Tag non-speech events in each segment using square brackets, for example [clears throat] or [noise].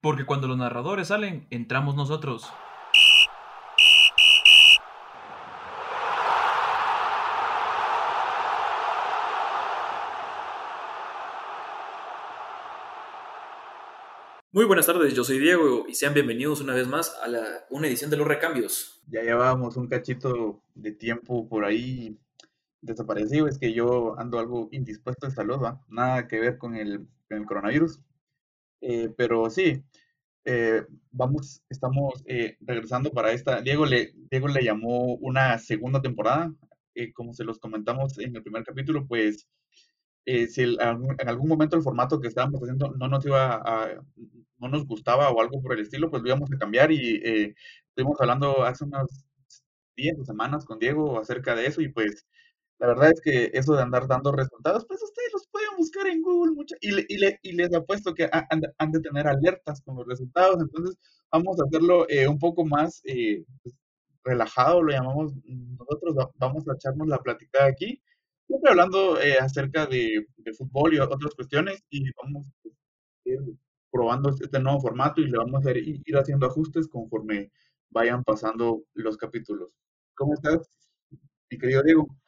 Porque cuando los narradores salen, entramos nosotros. Muy buenas tardes, yo soy Diego y sean bienvenidos una vez más a la, una edición de Los Recambios. Ya llevábamos un cachito de tiempo por ahí desaparecido, es que yo ando algo indispuesto de salud, nada que ver con el, coronavirus. Eh, pero sí, eh, vamos, estamos eh, regresando para esta. Diego le, Diego le llamó una segunda temporada. como se los comentamos en el primer capítulo, pues si en algún momento el formato que estábamos haciendo no nos iba a, no nos gustaba o algo por el estilo, pues lo íbamos a cambiar y eh, estuvimos hablando hace unas 10 semanas con Diego acerca de eso y pues la verdad es que eso de andar dando resultados, pues ustedes los pueden buscar en Google mucho, y, y, le, y les apuesto que han, de tener alertas con los resultados, entonces vamos a hacerlo eh, un poco más eh, pues, relajado, lo llamamos nosotros, vamos a echarnos la platicada aquí, siempre hablando eh, acerca de, de, fútbol y otras cuestiones y vamos a ir probando este nuevo formato y le vamos a ir, haciendo ajustes conforme vayan pasando los capítulos. ¿Cómo estás, mi querido Diego?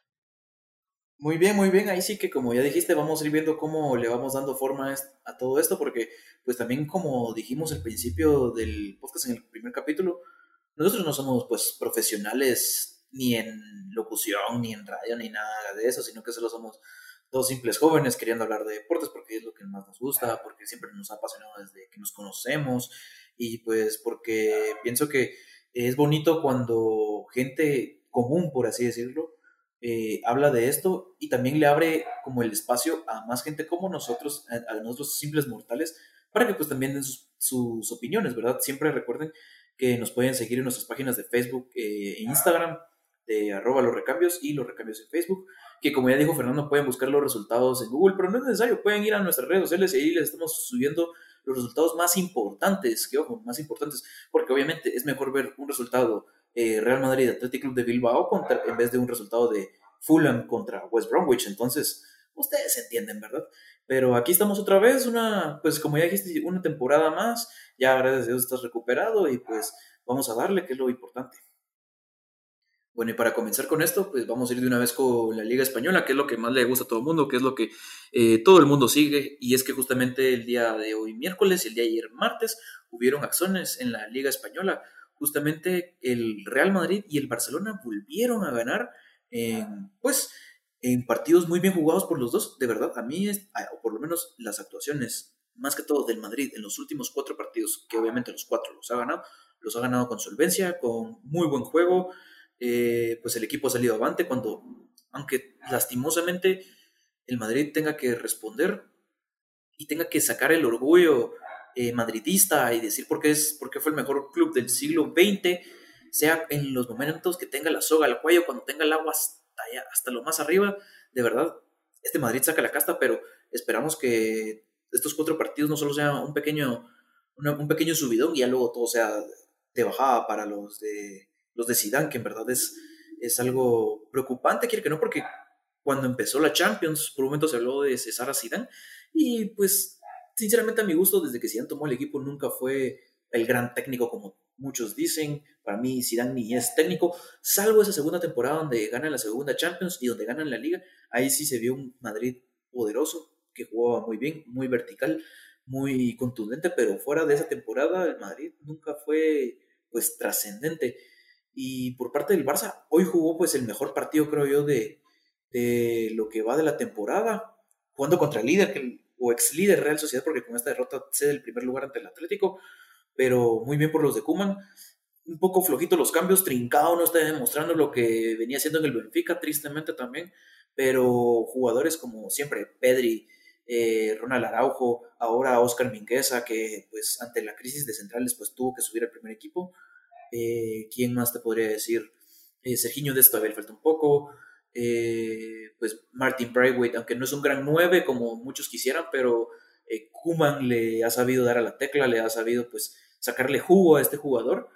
Muy bien, muy bien. Ahí sí que como ya dijiste, vamos a ir viendo cómo le vamos dando forma a todo esto, porque pues también como dijimos al principio del podcast en el primer capítulo, nosotros no somos pues profesionales ni en locución, ni en radio, ni nada de eso, sino que solo somos dos simples jóvenes queriendo hablar de deportes porque es lo que más nos gusta, porque siempre nos ha apasionado desde que nos conocemos y pues porque pienso que es bonito cuando gente común, por así decirlo, eh, habla de esto y también le abre como el espacio a más gente como nosotros, a, nosotros simples mortales, para que pues también den sus, opiniones, ¿verdad? Siempre recuerden que nos pueden seguir en nuestras páginas de Facebook e Instagram, de arroba los recambios y los recambios en Facebook que como ya dijo Fernando, pueden buscar los resultados en Google, pero no es necesario, pueden ir a nuestras redes sociales y ahí les estamos subiendo los resultados más importantes, que ojo, más importantes, porque obviamente es mejor ver un resultado eh, Real Madrid Athletic Club de Bilbao contra, en vez de un resultado de Fulham contra West Bromwich, entonces ustedes entienden, ¿verdad? Pero aquí estamos otra vez, una, pues como ya dijiste, una temporada más, ya gracias a Dios estás recuperado y pues vamos a darle, que es lo importante. Bueno, y para comenzar con esto, pues vamos a ir de una vez con la Liga Española, que es lo que más le gusta a todo el mundo, que es lo que eh, todo el mundo sigue, y es que justamente el día de hoy miércoles y el día de ayer martes hubieron acciones en la Liga Española. Justamente el Real Madrid y el Barcelona volvieron a ganar, en, pues, en partidos muy bien jugados por los dos. De verdad, a mí, es, o por lo menos las actuaciones, más que todo del Madrid en los últimos cuatro partidos, que obviamente los cuatro los ha ganado, los ha ganado con solvencia, con muy buen juego. Eh, pues el equipo ha salido avante cuando, aunque lastimosamente el Madrid tenga que responder y tenga que sacar el orgullo eh, madridista y decir por qué, es, por qué fue el mejor club del siglo XX, sea en los momentos que tenga la soga al cuello, cuando tenga el agua hasta, hasta lo más arriba, de verdad, este Madrid saca la casta, pero esperamos que estos cuatro partidos no solo sean un pequeño, un pequeño subidón y ya luego todo sea de bajada para los de los de Zidane, que en verdad es, es algo preocupante, quiere que no, porque cuando empezó la Champions, por un momento se habló de cesar a Zidane, y pues, sinceramente a mi gusto, desde que Zidane tomó el equipo, nunca fue el gran técnico como muchos dicen, para mí Zidane ni es técnico, salvo esa segunda temporada donde ganan la segunda Champions y donde ganan la Liga, ahí sí se vio un Madrid poderoso, que jugaba muy bien, muy vertical, muy contundente, pero fuera de esa temporada el Madrid nunca fue pues trascendente. Y por parte del Barça, hoy jugó pues el mejor partido, creo yo, de, de lo que va de la temporada, jugando contra el líder que, o ex líder Real Sociedad, porque con esta derrota cede el primer lugar ante el Atlético, pero muy bien por los de Kuman. Un poco flojito los cambios, Trincao no está demostrando lo que venía haciendo en el Benfica, tristemente también, pero jugadores como siempre, Pedri, eh, Ronald Araujo, ahora Oscar Mingueza, que pues ante la crisis de centrales pues tuvo que subir al primer equipo, eh, ¿Quién más te podría decir? Eh, Serginho de todavía falta un poco. Eh, pues Martin Braithwaite, aunque no es un gran 9 como muchos quisieran, pero eh, Kuman le ha sabido dar a la tecla, le ha sabido pues sacarle jugo a este jugador.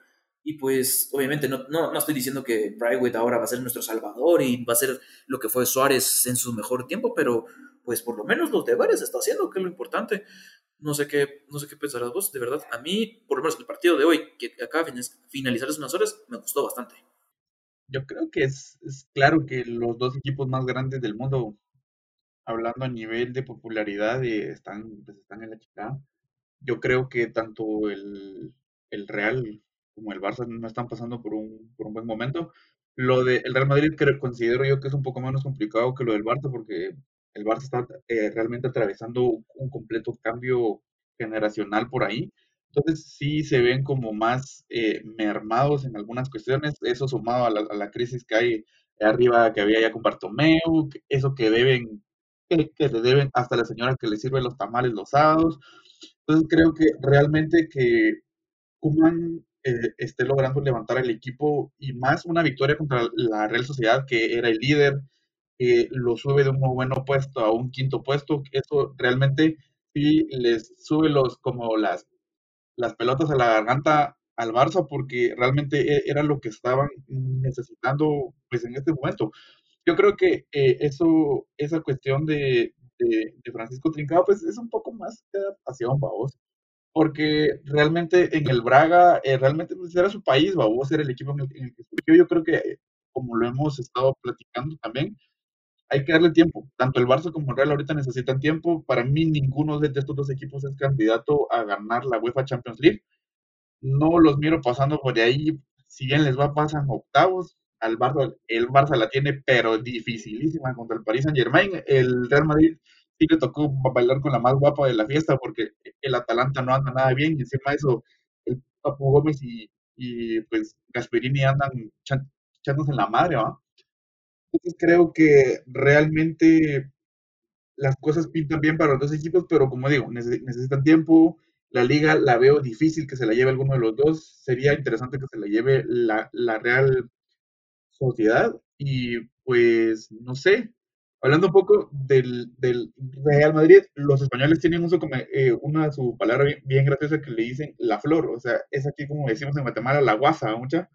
Y pues obviamente no, no, no estoy diciendo que Braithwaite ahora va a ser nuestro salvador y va a ser lo que fue Suárez en su mejor tiempo, pero pues por lo menos los deberes está haciendo, que es lo importante. No sé qué, no sé qué pensarás vos, de verdad. A mí, por lo menos el partido de hoy, que acaba de finalizar hace unas horas, me gustó bastante. Yo creo que es, es claro que los dos equipos más grandes del mundo, hablando a nivel de popularidad, eh, están, pues, están en la chica. Yo creo que tanto el, el Real como el Barça no están pasando por un, por un buen momento. Lo del Real Madrid que considero yo que es un poco menos complicado que lo del Barça porque el Barça está eh, realmente atravesando un completo cambio generacional por ahí. Entonces sí se ven como más eh, mermados en algunas cuestiones, eso sumado a la, a la, crisis que hay arriba que había ya con Bartomeu, eso que deben, que, que le deben hasta la señora que le sirve los tamales los sábados. Entonces creo que realmente que Kuman eh, esté logrando levantar el equipo y más una victoria contra la Real Sociedad, que era el líder, eh, lo sube de un muy buen puesto a un quinto puesto. Eso realmente sí les sube los como las, las pelotas a la garganta al Barça porque realmente e, era lo que estaban necesitando pues en este momento. Yo creo que eh, eso, esa cuestión de, de, Francisco Trincado pues es un poco más de adaptación, vamos porque realmente en el Braga, eh, realmente pues, era su país, vos era el equipo en el, que surgió. Yo creo que, como lo hemos estado platicando también, hay que darle tiempo. Tanto el Barça como el Real ahorita necesitan tiempo. Para mí, ninguno de estos dos equipos es candidato a ganar la UEFA Champions League. No los miro pasando por ahí. Si bien les va, pasan octavos. Al Barça, el Barça la tiene, pero dificilísima contra el Paris Saint Germain. El Real Madrid sí le tocó bailar con la más guapa de la fiesta porque el Atalanta no anda nada bien y encima de eso el Papu Gómez y, pues Gasperini andan echándose en la madre, ¿va? Entonces creo que realmente las cosas pintan bien para los dos equipos, pero como digo, necesitan tiempo. La liga la veo difícil que se la lleve alguno de los dos. Sería interesante que se la lleve la, la Real Sociedad. Y pues, no sé, Hablando un poco del, del, Real Madrid, los españoles tienen eh, una su palabra bien, graciosa que le dicen la flor, o sea, es aquí como decimos en Guatemala, la guasa, mucha.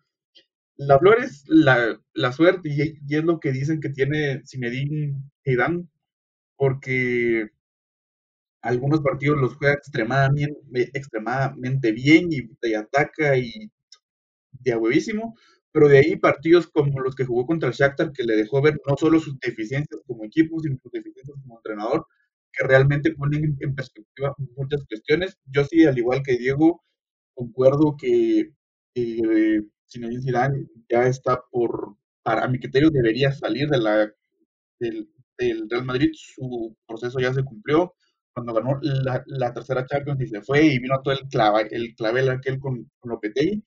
La flor es la, la suerte y, es lo que dicen que tiene Zinedine Zidane, porque algunos partidos los juega extremadamente, extremadamente bien y, y ataca y de huevísimo, pero de ahí partidos como los que jugó contra el Shakhtar, que le dejó ver no solo sus deficiencias como equipo, sino sus deficiencias como entrenador, que realmente ponen en perspectiva muchas cuestiones. Yo sí, al igual que Diego, concuerdo que eh, Zinedine Zidane ya está por, para mi criterio, debería salir de la, del, Real Madrid. Su proceso ya se cumplió cuando ganó la, la tercera Champions y se fue y vino todo el, clava, el clavel aquel con, con Lopetegui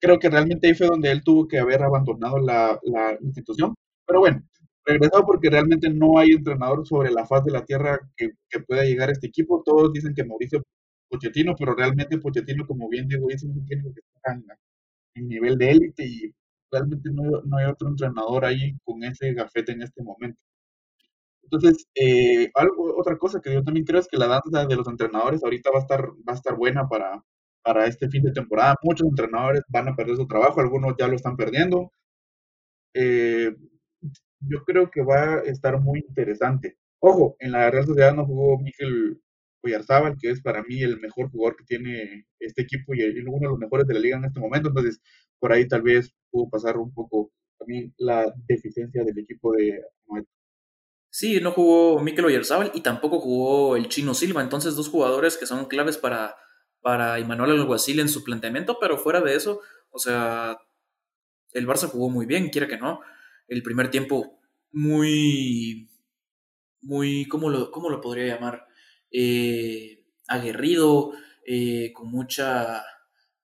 creo que realmente ahí fue donde él tuvo que haber abandonado la, la institución. Pero bueno, regresado porque realmente no hay entrenador sobre la faz de la tierra que, que pueda llegar a este equipo. Todos dicen que Mauricio Pochettino, pero realmente Pochettino, como bien digo, es un equipo que está en, nivel de élite y realmente no, no, hay otro entrenador ahí con ese gafete en este momento. Entonces, eh, algo, otra cosa que yo también creo es que la danza de los entrenadores ahorita va a estar, va a estar buena para, para este fin de temporada. Muchos entrenadores van a perder su trabajo, algunos ya lo están perdiendo. Eh, yo creo que va a estar muy interesante. Ojo, en la Real Sociedad no jugó Miguel Oyarzábal, que es para mí el mejor jugador que tiene este equipo y, uno de los mejores de la liga en este momento. Entonces, por ahí tal vez pudo pasar un poco también la deficiencia del equipo de Sí, no jugó Mikel Oyarzábal y tampoco jugó el Chino Silva. Entonces, dos jugadores que son claves para para Imanuel Alguacil en su planteamiento, pero fuera de eso, o sea, el Barça jugó muy bien, quiera que no. El primer tiempo muy, muy, ¿cómo lo, cómo lo podría llamar? Eh, aguerrido, eh, con, mucha,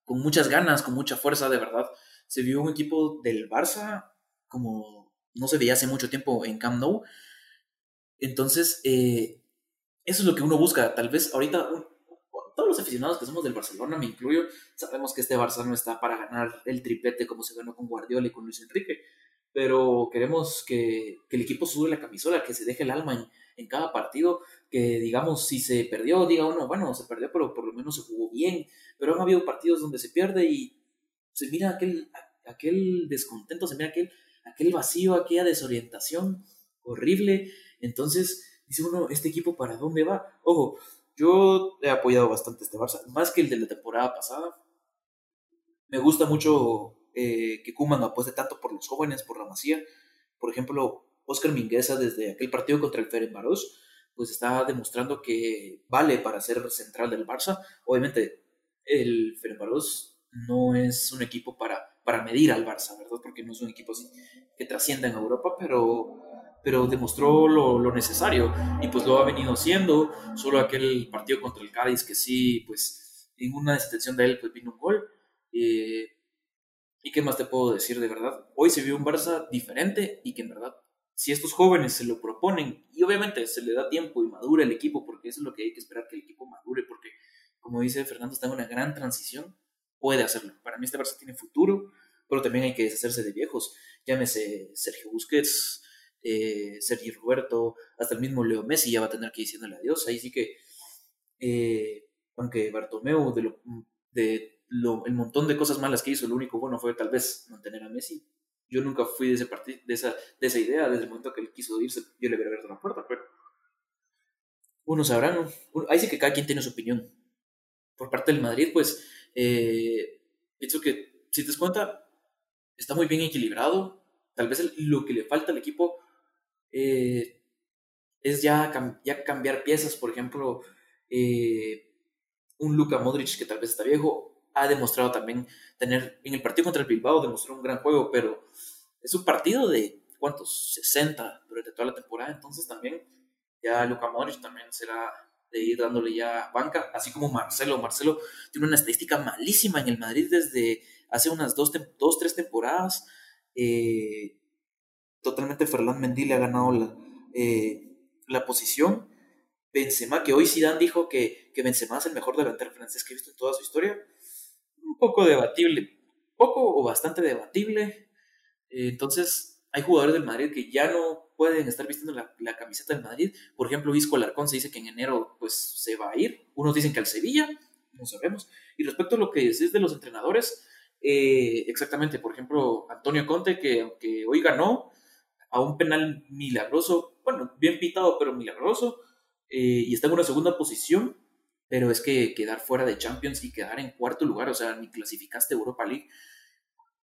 con muchas ganas, con mucha fuerza, de verdad. Se vio un equipo del Barça como no se veía hace mucho tiempo en Camp Nou. Entonces, eh, eso es lo que uno busca. Tal vez ahorita todos los aficionados que somos del Barcelona, me incluyo, sabemos que este Barça no está para ganar el triplete como se ganó con Guardiola y con Luis Enrique, pero queremos que, el equipo sube la camisola, que se deje el alma en, en, cada partido, que digamos, si se perdió, diga uno, bueno, se perdió, pero por lo menos se jugó bien, pero han habido partidos donde se pierde y se mira aquel, aquel descontento, se mira aquel, aquel vacío, aquella desorientación horrible, entonces dice uno, ¿este equipo para dónde va? Ojo, yo he apoyado bastante este Barça, más que el de la temporada pasada. Me gusta mucho eh, que Kuman apueste tanto por los jóvenes, por la Masía. Por ejemplo, Oscar Mingueza desde aquel partido contra el Ferenbaros, pues está demostrando que vale para ser central del Barça. Obviamente, el Ferenbaros no es un equipo para, para medir al Barça, ¿verdad? Porque no es un equipo así que trascienda en Europa, pero, pero demostró lo, lo, necesario y pues lo ha venido haciendo. Solo aquel partido contra el Cádiz que sí, pues en una detención de él pues vino un gol. Eh, ¿Y qué más te puedo decir de verdad? Hoy se vio un Barça diferente y que en verdad, si estos jóvenes se lo proponen, y obviamente se le da tiempo y madura el equipo, porque eso es lo que hay que esperar, que el equipo madure, porque como dice Fernando, está en una gran transición, puede hacerlo. Para mí este Barça tiene futuro, pero también hay que deshacerse de viejos. Llámese Sergio Busquets, eh, Sergio Roberto, hasta el mismo Leo Messi ya va a tener que ir diciéndole adiós. Ahí sí que, eh, aunque Bartomeu de, lo, de el montón de cosas malas que hizo, lo único bueno fue tal vez mantener a Messi. Yo nunca fui de, ese de, esa, de esa idea, desde el momento que él quiso irse, yo le hubiera abierto la puerta, pero uno sabrán, ahí sí que cada quien tiene su opinión. Por parte del Madrid, pues, eh, pienso que, si te das cuenta, está muy bien equilibrado. Tal vez lo que le falta al equipo eh, es ya, ya cambiar piezas, por ejemplo, eh, un Luka Modric que tal vez está viejo, ha demostrado también tener, en el partido contra el Bilbao demostró un gran juego, pero es un partido de, ¿cuántos? 60 durante toda la temporada, entonces también ya Luka Modric también será de ir dándole ya banca, así como Marcelo. Marcelo tiene una estadística malísima en el Madrid desde hace unas dos, dos tres temporadas. Eh, totalmente Ferland Mendy le ha ganado la, eh, la posición. Benzema, que hoy Zidane dijo que, que Benzema es el mejor delantero francés que he visto en toda su historia un poco debatible, poco o bastante debatible. Entonces, hay jugadores del Madrid que ya no pueden estar vistiendo la, camiseta del Madrid. Por ejemplo, Isco Alarcón se dice que en enero pues se va a ir. Unos dicen que al Sevilla, no sabemos. Y respecto a lo que decís de los entrenadores, eh, exactamente, por ejemplo, Antonio Conte, que aunque hoy ganó a un penal milagroso, bueno, bien pitado, pero milagroso, eh, y está en una segunda posición, pero es que quedar fuera de Champions y quedar en cuarto lugar, o sea, ni clasificaste Europa League,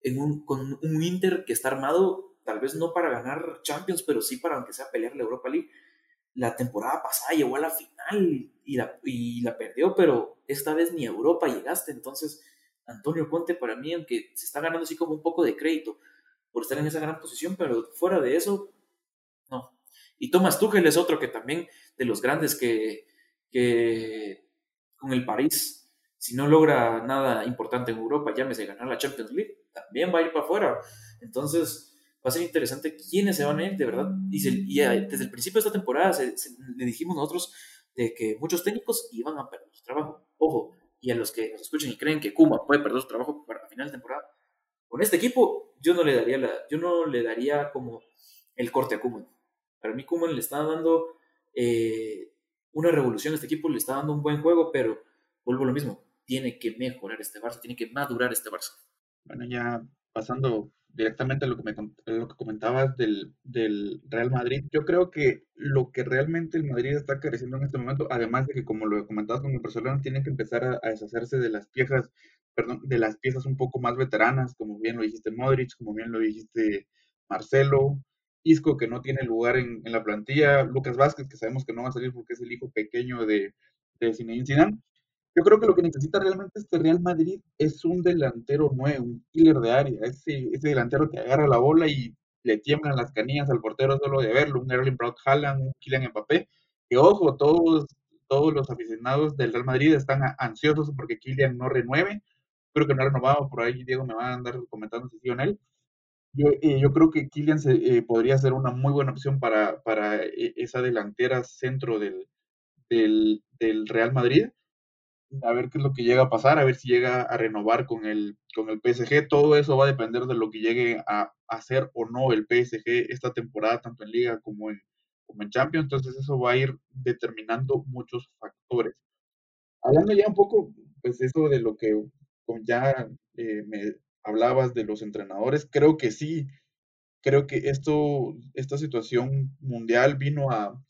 en un, con un Inter que está armado, tal vez no para ganar Champions, pero sí para aunque sea pelear la Europa League. La temporada pasada llegó a la final y la, y la perdió, pero esta vez ni a Europa llegaste. Entonces, Antonio Conte para mí, aunque se está ganando así como un poco de crédito por estar en esa gran posición, pero fuera de eso, no. Y Thomas Tuchel es otro que también de los grandes que, que con el París, si no logra nada importante en Europa, llámese ganar la Champions League, también va a ir para afuera. Entonces, va a ser interesante quiénes se van a ir, de verdad. Y, eh, desde el principio de esta temporada le dijimos nosotros de que muchos técnicos iban a perder su trabajo. Ojo, y a los que nos escuchen y creen que Kuma puede perder su trabajo para la final de temporada, con este equipo yo no le daría, la, yo no le daría como el corte a Kuma. Para mí Kuma le está dando eh, una revolución. Este equipo le está dando un buen juego, pero vuelvo a lo mismo. Tiene que mejorar este Barça, tiene que madurar este Barça. Bueno, ya pasando directamente a lo que, me, lo que comentabas del, del, Real Madrid, yo creo que lo que realmente el Madrid está careciendo en este momento, además de que como lo comentabas con el Barcelona, tiene que empezar a, a, deshacerse de las piezas, perdón, de las piezas un poco más veteranas, como bien lo dijiste Modric, como bien lo dijiste Marcelo, Isco, que no tiene lugar en, la plantilla, Lucas Vázquez, que sabemos que no va a salir porque es el hijo pequeño de, de Zinedine Zidane. Yo creo que lo que necesita realmente este Real Madrid es un delantero nuevo, un killer de área, ese, delantero que agarra la bola y le tiemblan las canillas al portero solo de verlo, un Erling Braut Haaland, un Kylian Mbappé, que ojo, todos, todos los aficionados del Real Madrid están ansiosos porque Kylian no renueve, creo que no ha renovado, por ahí Diego me va a andar comentando si sí o él, yo, eh, yo creo que Kylian se, eh, podría ser una muy buena opción para, para eh, esa delantera centro del, del, Real Madrid. A ver qué es lo que llega a pasar, a ver si llega a renovar con el, con el PSG. Todo eso va a depender de lo que llegue a, hacer o no el PSG esta temporada, tanto en Liga como en, Champions. Entonces eso va a ir determinando muchos factores. Hablando ya un poco, pues eso de lo que ya me hablabas de los entrenadores, creo que sí, creo que esto, esta situación mundial vino a,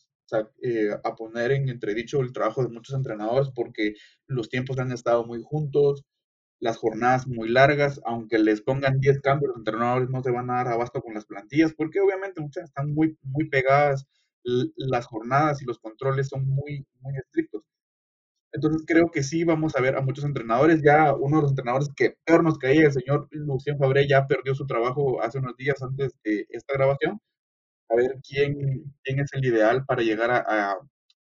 eh, a poner en entredicho el trabajo de muchos entrenadores porque los tiempos han estado muy juntos, las jornadas muy largas, aunque les pongan 10 cambios, los entrenadores no se van a dar abasto con las plantillas, porque obviamente muchas están muy, muy pegadas, las jornadas y los controles son muy, muy estrictos. Entonces creo que sí vamos a ver a muchos entrenadores. Ya uno de los entrenadores que peor nos caía, el señor Lucien Fabré, ya perdió su trabajo hace unos días antes de esta grabación. A ver quién, quién es el ideal para llegar a,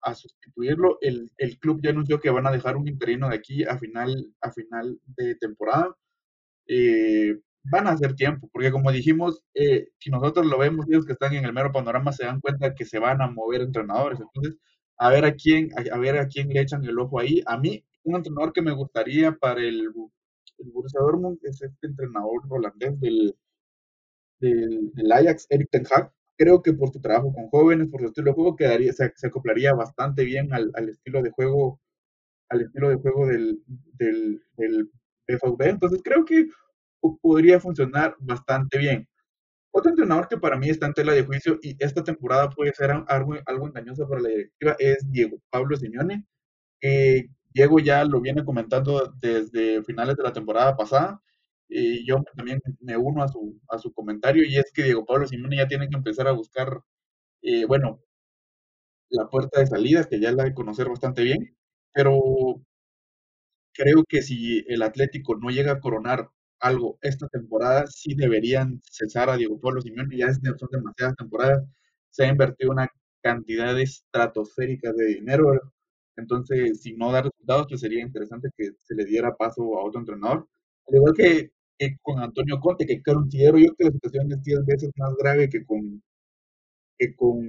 a sustituirlo. El, el, club ya anunció que van a dejar un interino de aquí a final, a final de temporada. Eh, van a hacer tiempo, porque como dijimos, eh, si nosotros lo vemos, ellos que están en el mero panorama se dan cuenta que se van a mover entrenadores. Entonces, a ver a quién, a, ver a quién le echan el ojo ahí. A mí, un entrenador que me gustaría para el, el Borussia Dortmund es este entrenador holandés del, Ajax, Eric Ten Hag creo que por su trabajo con jóvenes, por su estilo de juego, quedaría, se, acoplaría bastante bien al, estilo de juego, al estilo de juego del, del, del Entonces creo que podría funcionar bastante bien. Otro entrenador que para mí está en tela de juicio y esta temporada puede ser algo, algo engañoso para la directiva es Diego Pablo Simeone. Diego ya lo viene comentando desde finales de la temporada pasada y yo también me uno a su, a su comentario y es que Diego Pablo Simone ya tiene que empezar a buscar, eh, bueno, la puerta de salida, que ya la de conocer bastante bien, pero creo que si el Atlético no llega a coronar algo esta temporada, sí deberían cesar a Diego Pablo Simeone, ya son demasiadas temporadas, se ha invertido una cantidad estratosférica de dinero, entonces si no da resultados, pues sería interesante que se le diera paso a otro entrenador. Al igual que con Antonio Conte, que considero yo que la situación es 10 veces más grave que con que con,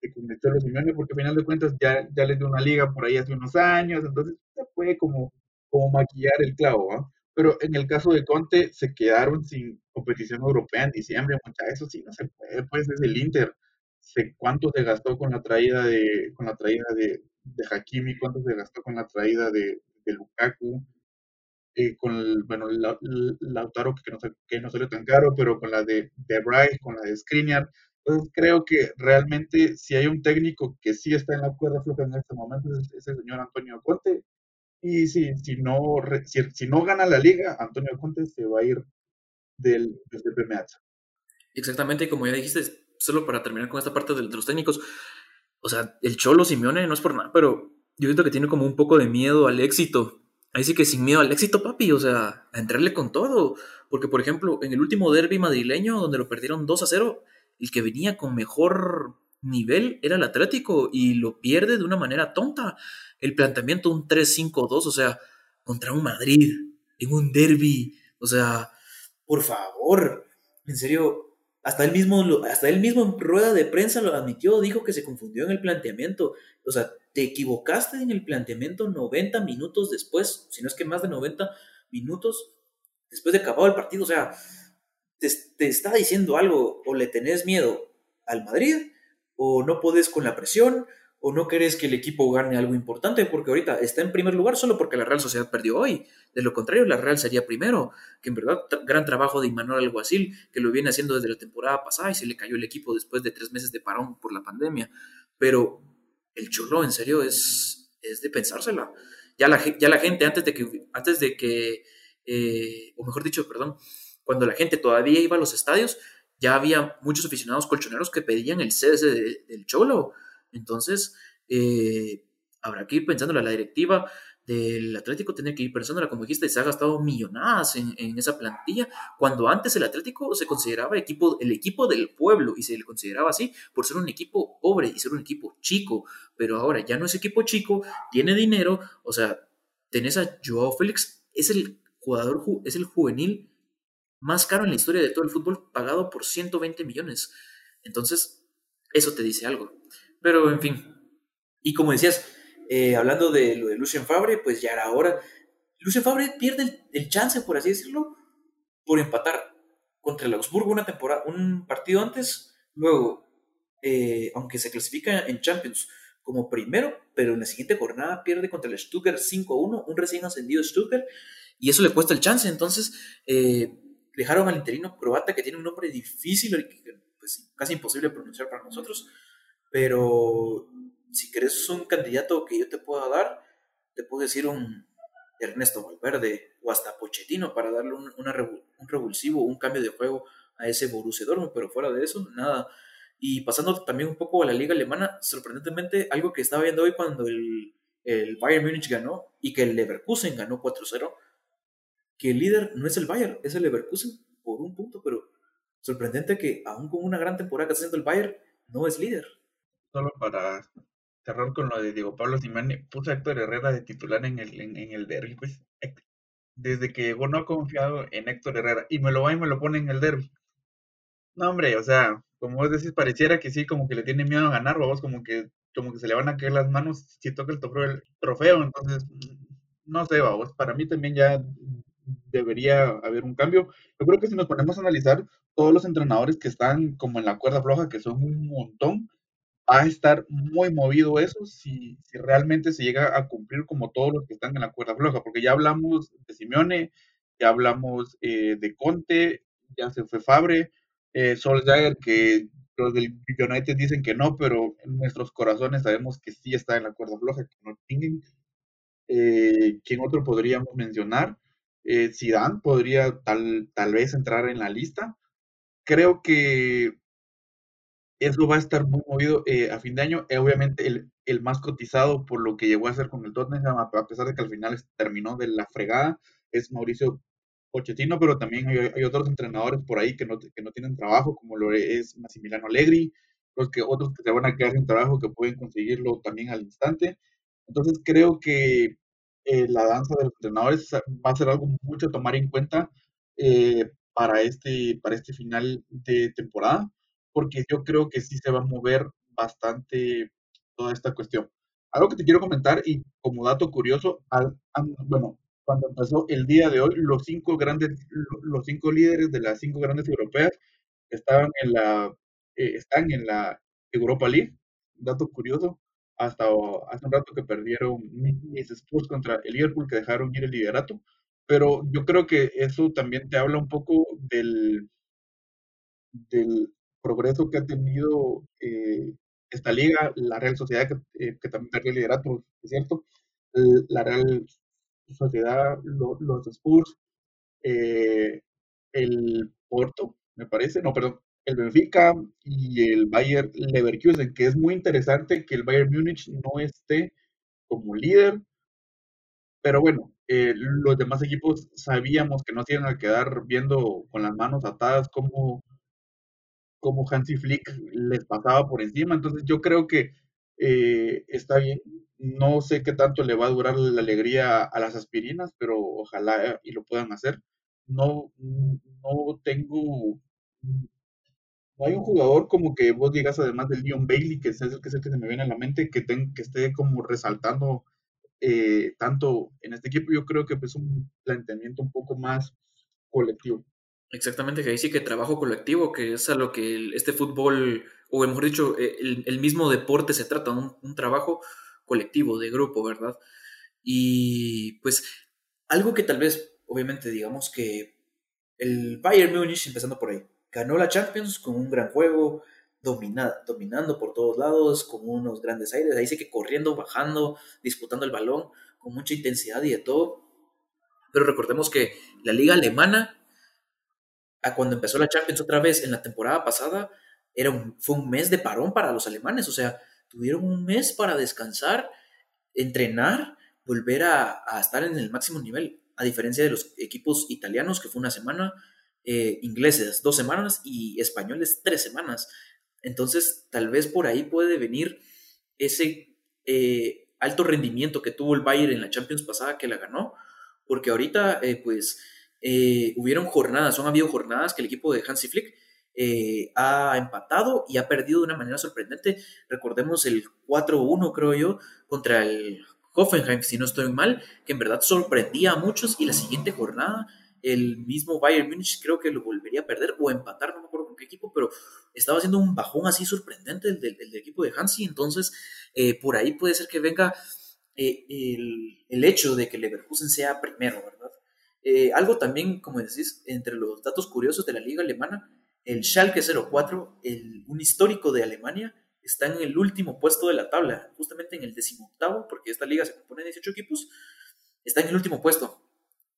que con Simeone, porque al final de cuentas ya, ya les dio una liga por ahí hace unos años, entonces se puede como, como maquillar el clavo, ¿ah? Pero en el caso de Conte, se quedaron sin competición europea en diciembre, mucha, eso sí no se puede, pues es el Inter. Sé cuánto se gastó con la traída de, con la traída de, de Hakimi, cuánto se gastó con la traída de, Lukaku, eh, con bueno, la, Lautaro que no, que no salió tan caro, pero con la de, de Bryce, con la de Skriniar. Entonces creo que realmente si hay un técnico que sí está en la cuerda floja en este momento es, el señor Antonio Conte. Y si, si, no, si, si, no gana la liga, Antonio Conte se va a ir del, del PMH. Exactamente, como ya dijiste, solo para terminar con esta parte de, de los técnicos, o sea, el Cholo Simeone no es por nada, pero yo siento que tiene como un poco de miedo al éxito Ahí sí que sin miedo al éxito, papi, o sea, a entrarle con todo. Porque, por ejemplo, en el último derby madrileño, donde lo perdieron 2 a 0, el que venía con mejor nivel era el Atlético y lo pierde de una manera tonta. El planteamiento un 3-5-2, o sea, contra un Madrid, en un derby, o sea, por favor, en serio, hasta él mismo, hasta mismo en rueda de prensa lo admitió, dijo que se confundió en el planteamiento. O sea, te equivocaste en el planteamiento 90 minutos después, si no es que más de 90 minutos después de acabado el partido. O sea, te, está diciendo algo, o le tenés miedo al Madrid, o no podés con la presión, o no querés que el equipo gane algo importante, porque ahorita está en primer lugar solo porque la Real Sociedad perdió hoy. De lo contrario, la Real sería primero, que en verdad, gran trabajo de Imanol Alguacil, que lo viene haciendo desde la temporada pasada y se le cayó el equipo después de tres meses de parón por la pandemia. Pero el churro, en serio, es, es de pensársela. Ya la, ya la gente, antes de que, antes de que eh, o mejor dicho, perdón, cuando la gente todavía iba a los estadios, ya había muchos aficionados colchoneros que pedían el CS del Cholo. Entonces, eh, habrá que ir pensándole a la directiva del Atlético tiene que ir persona, como dijiste, se ha gastado millonadas en, esa plantilla, cuando antes el Atlético se consideraba equipo, el equipo del pueblo y se le consideraba así por ser un equipo pobre y ser un equipo chico, pero ahora ya no es equipo chico, tiene dinero, o sea, tenés a Joao Félix, es el jugador, es el juvenil más caro en la historia de todo el fútbol, pagado por 120 millones. Entonces, eso te dice algo. Pero, en fin. Y como decías, eh, hablando de lo de Lucien Fabre, pues ya era hora. Lucien Fabre pierde el, chance, por así decirlo, por empatar contra el Augsburgo una temporada, un partido antes. Luego, eh, aunque se clasifica en Champions como primero, pero en la siguiente jornada pierde contra el Stuttgart 5-1, un recién ascendido Stuttgart, y eso le cuesta el chance. Entonces, eh, dejaron al interino croata que tiene un nombre difícil, pues, casi imposible pronunciar para nosotros, Pero si querés un candidato que yo te pueda dar, te puedo decir un Ernesto Valverde o hasta Pochettino para darle un, un revulsivo, un cambio de juego a ese Borussia Dortmund, pero fuera de eso, nada. Y pasando también un poco a la liga alemana, sorprendentemente, algo que estaba viendo hoy cuando el, el Bayern Múnich ganó y que el Leverkusen ganó 4-0, que el líder no es el Bayern, es el Leverkusen por un punto, pero sorprendente que aún con una gran temporada que está haciendo el Bayern, no es líder. Solo para cerrar con lo de Diego Pablo Simani, puso a Héctor Herrera de titular en el, en, el derby, pues desde que llegó no ha confiado en Héctor Herrera y me lo va y me lo pone en el derby. No, hombre, o sea, como vos decís, pareciera que sí, como que le tiene miedo a ganar, vamos, como que, como que se le van a caer las manos si toca el trofeo, entonces, no sé, vamos, para mí también ya debería haber un cambio. Yo creo que si nos ponemos a analizar todos los entrenadores que están como en la cuerda floja, que son un montón, va a estar muy movido eso si, si realmente se llega a cumplir como todos los que están en la cuerda floja, porque ya hablamos de Simeone, ya hablamos eh, de Conte, ya se fue Fabre, eh, Solskjaer, que los del United dicen que no, pero en nuestros corazones sabemos que sí está en la cuerda floja, no eh, ¿Quién otro podríamos mencionar? Eh, Zidane podría tal, tal vez entrar en la lista. Creo que eso va a estar muy movido eh, a fin de año. obviamente el, el, más cotizado por lo que llegó a hacer con el Tottenham, a pesar de que al final terminó de la fregada, es Mauricio Pochettino, pero también hay, otros entrenadores por ahí que no, que no tienen trabajo, como lo es Massimiliano Allegri, los que otros que se van a quedar sin trabajo que pueden conseguirlo también al instante. Entonces creo que eh, la danza de los entrenadores va a ser algo mucho a tomar en cuenta eh, para, este, para este final de temporada, porque yo creo que sí se va a mover bastante toda esta cuestión. Algo que te quiero comentar y como dato curioso, bueno, cuando empezó el día de hoy, los cinco grandes, los cinco líderes de las cinco grandes europeas estaban en la, eh, están en la Europa League. Dato curioso, hasta hace un rato que perdieron mis Spurs contra el Liverpool, que dejaron ir el liderato. Pero yo creo que eso también te habla un poco del, del progreso que ha tenido eh, esta liga, la Real Sociedad, que, eh, que también perdió el liderato, es cierto. La Real Sociedad, los Spurs, eh, el Porto, me parece, no, perdón, el Benfica y el Bayern Leverkusen, que es muy interesante que el Bayern Múnich no esté como líder, pero bueno, eh, los demás equipos sabíamos que no se iban a quedar viendo con las manos atadas como, como Hansi Flick les pasaba por encima, entonces yo creo que eh, está bien, no sé qué tanto le va a durar la alegría a las aspirinas, pero ojalá y lo puedan hacer. No, no tengo. No hay un jugador como que vos digas, además del Leon Bailey, que es el que, es el que se me viene a la mente, que, que esté como resaltando eh, tanto en este equipo. Yo creo que es un planteamiento un poco más colectivo. Exactamente, que ahí sí que trabajo colectivo, que es a lo que este fútbol, o mejor dicho, eh, el, mismo deporte se trata, un, un trabajo colectivo, de grupo, ¿verdad? Y pues algo que tal vez, obviamente, digamos que el Bayern Munich, empezando por ahí, ganó la Champions con un gran juego, dominando por todos lados, con unos grandes aires, ahí sí que corriendo, bajando, disputando el balón, con mucha intensidad y de todo. Pero recordemos que la liga alemana, a cuando empezó la Champions otra vez en la temporada pasada, era fue un mes de parón para los alemanes, o sea, tuvieron un mes para descansar, entrenar, volver a, estar en el máximo nivel, a diferencia de los equipos italianos, que fue una semana, eh, ingleses dos semanas y españoles tres semanas. Entonces, tal vez por ahí puede venir ese eh, alto rendimiento que tuvo el Bayern en la Champions pasada que la ganó, porque ahorita, eh, pues, hubieron jornadas, son habido jornadas que el equipo de Hansi Flick eh, ha empatado y ha perdido de una manera sorprendente. Recordemos el 4-1, creo yo, contra el Hoffenheim, si no estoy mal, que en verdad sorprendía a muchos y la siguiente jornada el mismo Bayern Múnich creo que lo volvería a perder o empatar, no me acuerdo con qué equipo, pero estaba haciendo un bajón así sorprendente el del, equipo de Hansi, entonces eh, por ahí puede ser que venga eh, el, el, hecho de que Leverkusen sea primero, ¿verdad? Algo también, como decís, entre los datos curiosos de la liga alemana, el Schalke 04, el, un histórico de Alemania, está en el último puesto de la tabla, justamente en el decimoctavo, porque esta liga se compone de 18 equipos, está en el último puesto.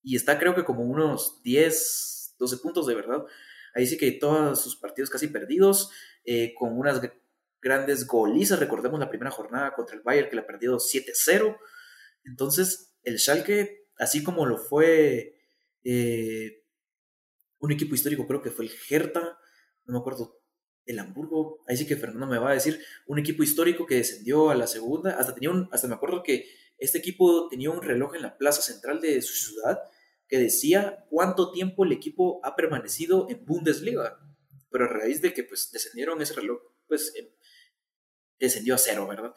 Y está creo que como unos 10, 12 puntos de verdad. Ahí sí que todos sus partidos casi perdidos, eh, con unas grandes golizas. Recordemos la primera jornada contra el Bayern que la perdió 7-0. Entonces, el Schalke, así como lo fue eh, un equipo histórico, creo que fue el Hertha, no me acuerdo, el Hamburgo, ahí sí que Fernando me va a decir, un equipo histórico que descendió a la segunda, hasta tenía un, hasta me acuerdo que este equipo tenía un reloj en la plaza central de su ciudad que decía cuánto tiempo el equipo ha permanecido en Bundesliga, pero a raíz de que pues descendieron ese reloj, pues em, descendió a cero, ¿verdad?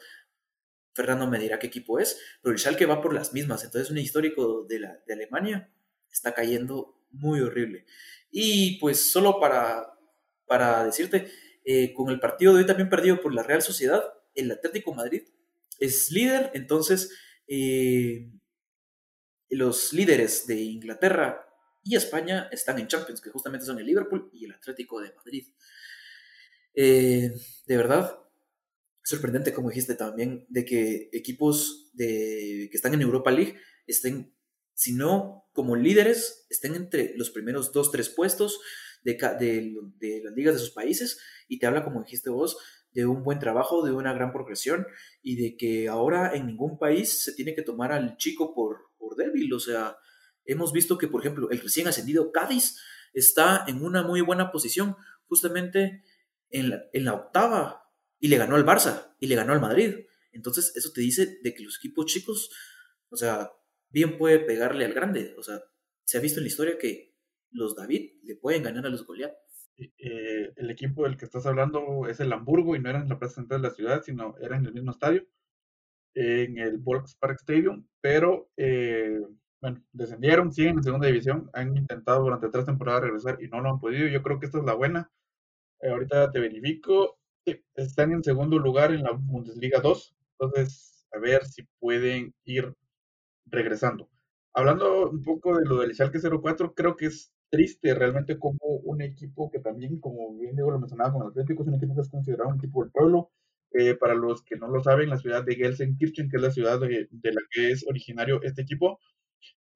Fernando me dirá qué equipo es, pero el Schalke va por las mismas, entonces un histórico de, la, de Alemania está cayendo muy horrible. Y pues solo para, para decirte, eh, con el partido de hoy también perdido por la Real Sociedad, el Atlético Madrid es líder, entonces eh, los líderes de Inglaterra y España están en Champions, que justamente son el Liverpool y el Atlético de Madrid. Eh, de verdad, sorprendente, como dijiste también, de que equipos de, que están en Europa League estén, si no como líderes, estén entre los primeros dos, tres puestos de, de, las ligas de sus países y te habla, como dijiste vos, de un buen trabajo, de una gran progresión y de que ahora en ningún país se tiene que tomar al chico por, por débil. O sea, hemos visto que, por ejemplo, el recién ascendido Cádiz está en una muy buena posición, justamente en la, en la octava y le ganó al Barça y le ganó al Madrid. Entonces, eso te dice de que los equipos chicos, o sea, bien puede pegarle al grande. O sea, se ha visto en la historia que los David le pueden ganar a los Goliath. Eh, el equipo del que estás hablando es el Hamburgo y no era en la plaza central de la ciudad, sino era en el mismo estadio, en el Volkspark Stadium, pero eh, bueno, descendieron, siguen en segunda división, han intentado durante tres temporadas regresar y no lo han podido. Yo creo que esta es la buena. Eh, ahorita te verifico están en segundo lugar en la Bundesliga 2, entonces a ver si pueden ir regresando. Hablando un poco de lo del Schalke 04, creo que es triste realmente como un equipo que también, como bien digo, lo mencionaba con el Atlético, es un equipo que es considerado un equipo del pueblo. Eh, para los que no lo saben, la ciudad de Gelsenkirchen, que es la ciudad de, la que es originario este equipo,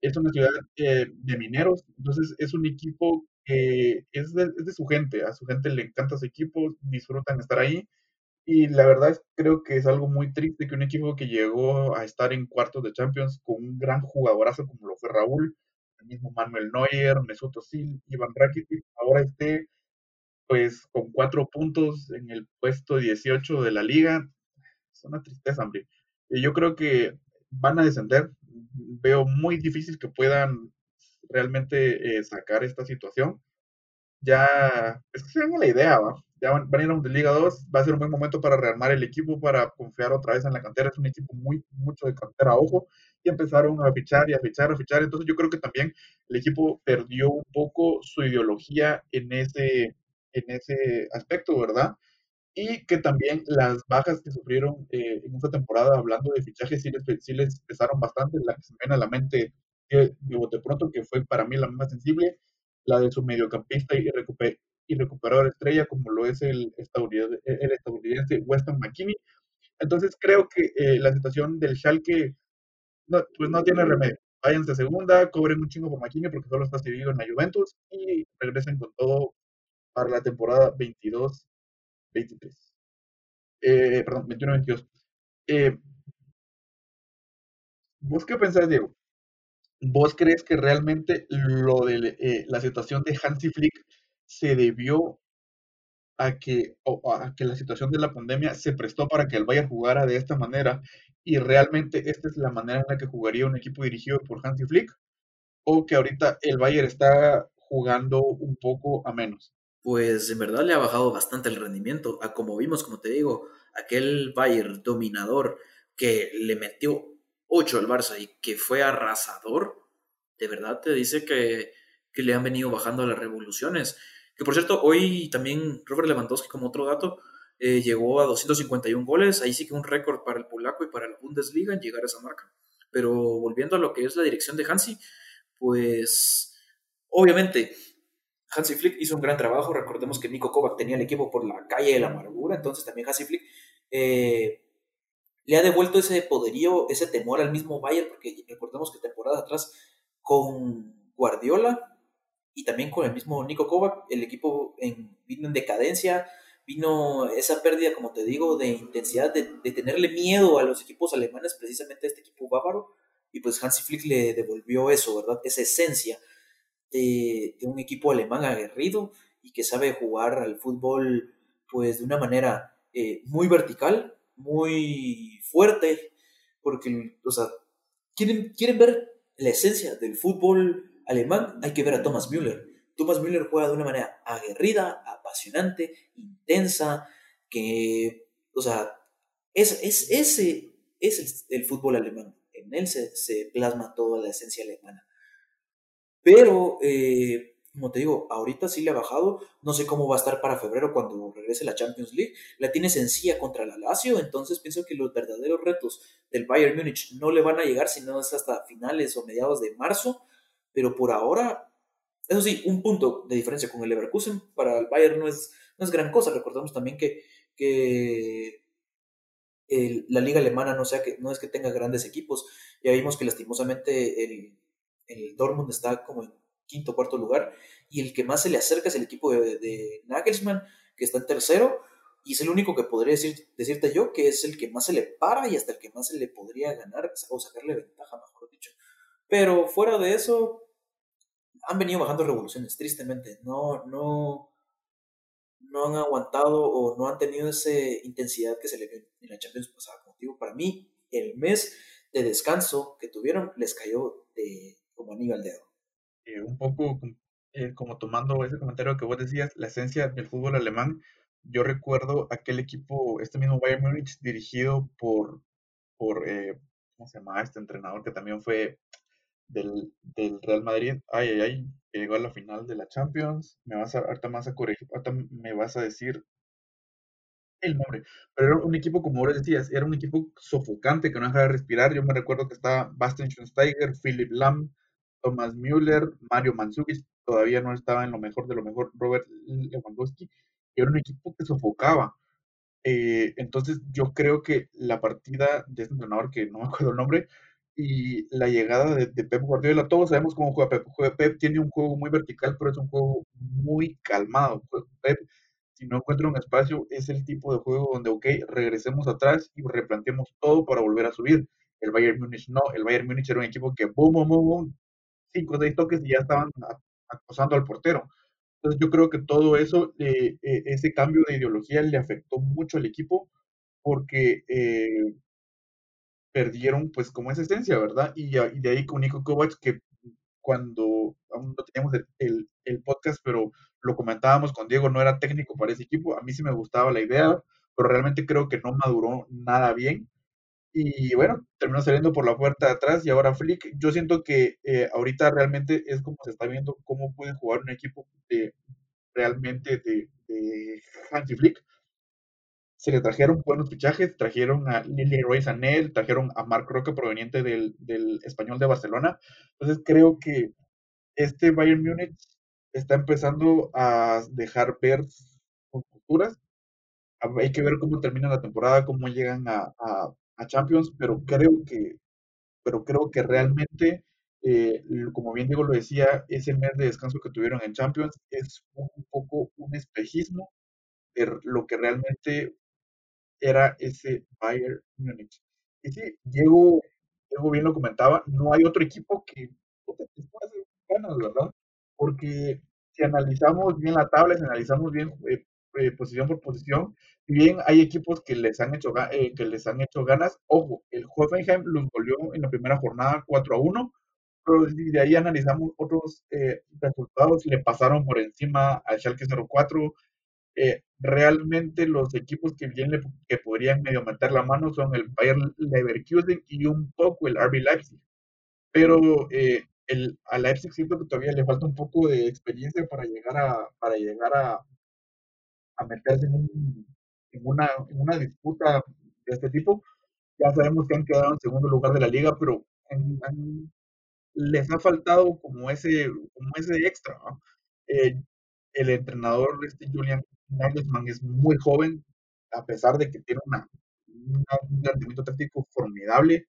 es una ciudad eh, de mineros, entonces es un equipo que es de, su gente, a su gente le encanta su equipo, disfrutan estar ahí. Y la verdad es, creo que es algo muy triste que un equipo que llegó a estar en cuartos de Champions con un gran jugadorazo como lo fue Raúl, el mismo Manuel Neuer, Mesut Özil, Iván Rakitic, ahora esté pues con cuatro puntos en el puesto 18 de la liga. Es una tristeza, hombre. Yo creo que van a descender. Veo muy difícil que puedan realmente eh, sacar esta situación. Ya, es que se dan la idea, ¿va? Ya van, a ir a Liga 2, va a ser un buen momento para rearmar el equipo, para confiar otra vez en la cantera. Es un equipo muy, mucho de cantera ojo. Y empezaron a fichar y a fichar, a fichar. Entonces yo creo que también el equipo perdió un poco su ideología en ese, en ese aspecto, ¿verdad? y que también las bajas que sufrieron eh, en esta temporada, hablando de fichajes, sí les, sí les pesaron bastante. La que se me viene a la mente de, bote pronto, que fue para mí la más sensible, la de su mediocampista y, recuper, y recuperador estrella, como lo es el estadounidense, estadounidense Weston McKinney. Entonces creo que eh, la situación del Schalke no, pues no tiene remedio. Váyanse a segunda, cobren un chingo por McKinney porque solo está cedido en la Juventus y regresen con todo para la temporada 22 23. Eh, perdón, 21-22. Eh, ¿Vos qué pensás, Diego? ¿Vos crees que realmente lo de eh, la situación de Hansi Flick se debió a que, a que la situación de la pandemia se prestó para que el Bayern jugara de esta manera y realmente esta es la manera en la que jugaría un equipo dirigido por Hansi Flick? ¿O que ahorita el Bayern está jugando un poco a menos? pues en verdad le ha bajado bastante el rendimiento. A como vimos, como te digo, aquel Bayern dominador que le metió 8 al Barça y que fue arrasador, de verdad te dice que, le han venido bajando las revoluciones. Que por cierto, hoy también Robert Lewandowski, como otro dato, eh, llegó a 251 goles. Ahí sí que un récord para el polaco y para la Bundesliga en llegar a esa marca. Pero volviendo a lo que es la dirección de Hansi, pues obviamente Hansi Flick hizo un gran trabajo. Recordemos que Nico Kovac tenía el equipo por la calle de la amargura, entonces también Hansi Flick eh, le ha devuelto ese poderío, ese temor al mismo Bayern, porque recordemos que temporada atrás con Guardiola y también con el mismo Nico Kovac, el equipo vino en decadencia, vino esa pérdida, como te digo, de intensidad, de, tenerle miedo a los equipos alemanes, precisamente a este equipo bávaro, y pues Hansi Flick le devolvió eso, ¿verdad? Esa esencia de, un equipo alemán aguerrido y que sabe jugar al fútbol pues de una manera eh, muy vertical, muy fuerte, porque, o sea, quieren, quieren ver la esencia del fútbol alemán, hay que ver a Thomas Müller. Thomas Müller juega de una manera aguerrida, apasionante, intensa, que, o sea, es, es, ese es el, fútbol alemán. En él se, se, plasma toda la esencia alemana. Pero, eh, como te digo, ahorita sí le ha bajado. No sé cómo va a estar para febrero cuando regrese la Champions League. La tiene sencilla contra la Lazio, entonces pienso que los verdaderos retos del Bayern Múnich no le van a llegar sino hasta finales o mediados de marzo. Pero por ahora, eso sí, un punto de diferencia con el Leverkusen para el Bayern no es, no es gran cosa. Recordemos también que, que la liga alemana no, sea que, no es que tenga grandes equipos. Ya vimos que lastimosamente el, el Dortmund está como en quinto cuarto lugar, y el que más se le acerca es el equipo de, Nagelsmann, que está en tercero, y es el único que podría decir, decirte yo que es el que más se le para y hasta el que más se le podría ganar o sacarle ventaja, mejor dicho. Pero fuera de eso, han venido bajando revoluciones, tristemente. No, no, no han aguantado o no han tenido esa intensidad que se le vio en la Champions pasada. Como digo, para mí, el mes de descanso que tuvieron les cayó de como anillo al dedo. Eh, un poco eh, como tomando ese comentario que vos decías, la esencia del fútbol alemán, yo recuerdo aquel equipo, este mismo Bayern Múnich, dirigido por, por eh, ¿cómo se llama este entrenador que también fue del, del, Real Madrid? Ay, ay, ay, que llegó a la final de la Champions. Me vas a, ahorita más a corregir, ahorita me vas a decir el nombre, pero era un equipo, como vos decías, era un equipo sofocante que no dejaba de respirar. Yo me recuerdo que estaba Bastian Schweinsteiger, Philip Lam, Thomas Müller, Mario Mandzukic, todavía no estaba en lo mejor de lo mejor, Robert Lewandowski, era un equipo que sofocaba. Eh, entonces yo creo que la partida de este entrenador, que no me acuerdo el nombre, y la llegada de, Pep Guardiola, todos sabemos cómo juega Pep. Pep tiene un juego muy vertical, pero es un juego muy calmado. Pep, si no encuentra un espacio, es el tipo de juego donde, ok, regresemos atrás y replanteemos todo para volver a subir. El Bayern Múnich no, el Bayern Múnich era un equipo que boom, boom, boom, boom, cinco o seis toques y ya estaban acosando al portero. Entonces yo creo que todo eso, eh, eh, ese cambio de ideología le afectó mucho al equipo porque eh, perdieron pues como esa esencia, ¿verdad? Y, de ahí con Nico Kovac que cuando aún no teníamos el, el, podcast, pero lo comentábamos con Diego, no era técnico para ese equipo, a mí sí me gustaba la idea, pero realmente creo que no maduró nada bien y bueno, terminó saliendo por la puerta de atrás y ahora Flick, yo siento que eh, ahorita realmente es como se está viendo cómo puede jugar un equipo de, realmente de, de Hansi Flick. Se le trajeron buenos fichajes, trajeron a Lily Roy Sanel, trajeron a Marc Roca proveniente del, del español de Barcelona. Entonces creo que este Bayern Múnich está empezando a dejar ver sus posturas. Hay que ver cómo termina la temporada, cómo llegan a Champions, pero creo que, pero creo que realmente, eh, como bien Diego lo decía, ese mes de descanso que tuvieron en Champions es un poco un espejismo de lo que realmente era ese Bayern Múnich. Y sí, Diego, Diego bien lo comentaba, no hay otro equipo que ganas. Porque si analizamos bien la tabla, si analizamos bien eh, eh, posición por posición, bien hay equipos que les han hecho, eh, que les han hecho ganas, ojo, el Hoffenheim los goleó en la primera jornada 4 a 1, pero de ahí analizamos otros eh, resultados, le pasaron por encima al Schalke 04. Eh, realmente los equipos que, bien que podrían medio meter la mano son el Bayern Leverkusen y un poco el RB Leipzig. Pero el, a Leipzig siento que todavía le falta un poco de experiencia para llegar a, para llegar a, a meterse en un, en una, en una disputa de este tipo. Ya sabemos que han quedado en segundo lugar de la liga, pero les ha faltado como ese, como ese extra. Eh, el entrenador, este Julian Nagelsmann, es muy joven, a pesar de que tiene un planteamiento táctico formidable.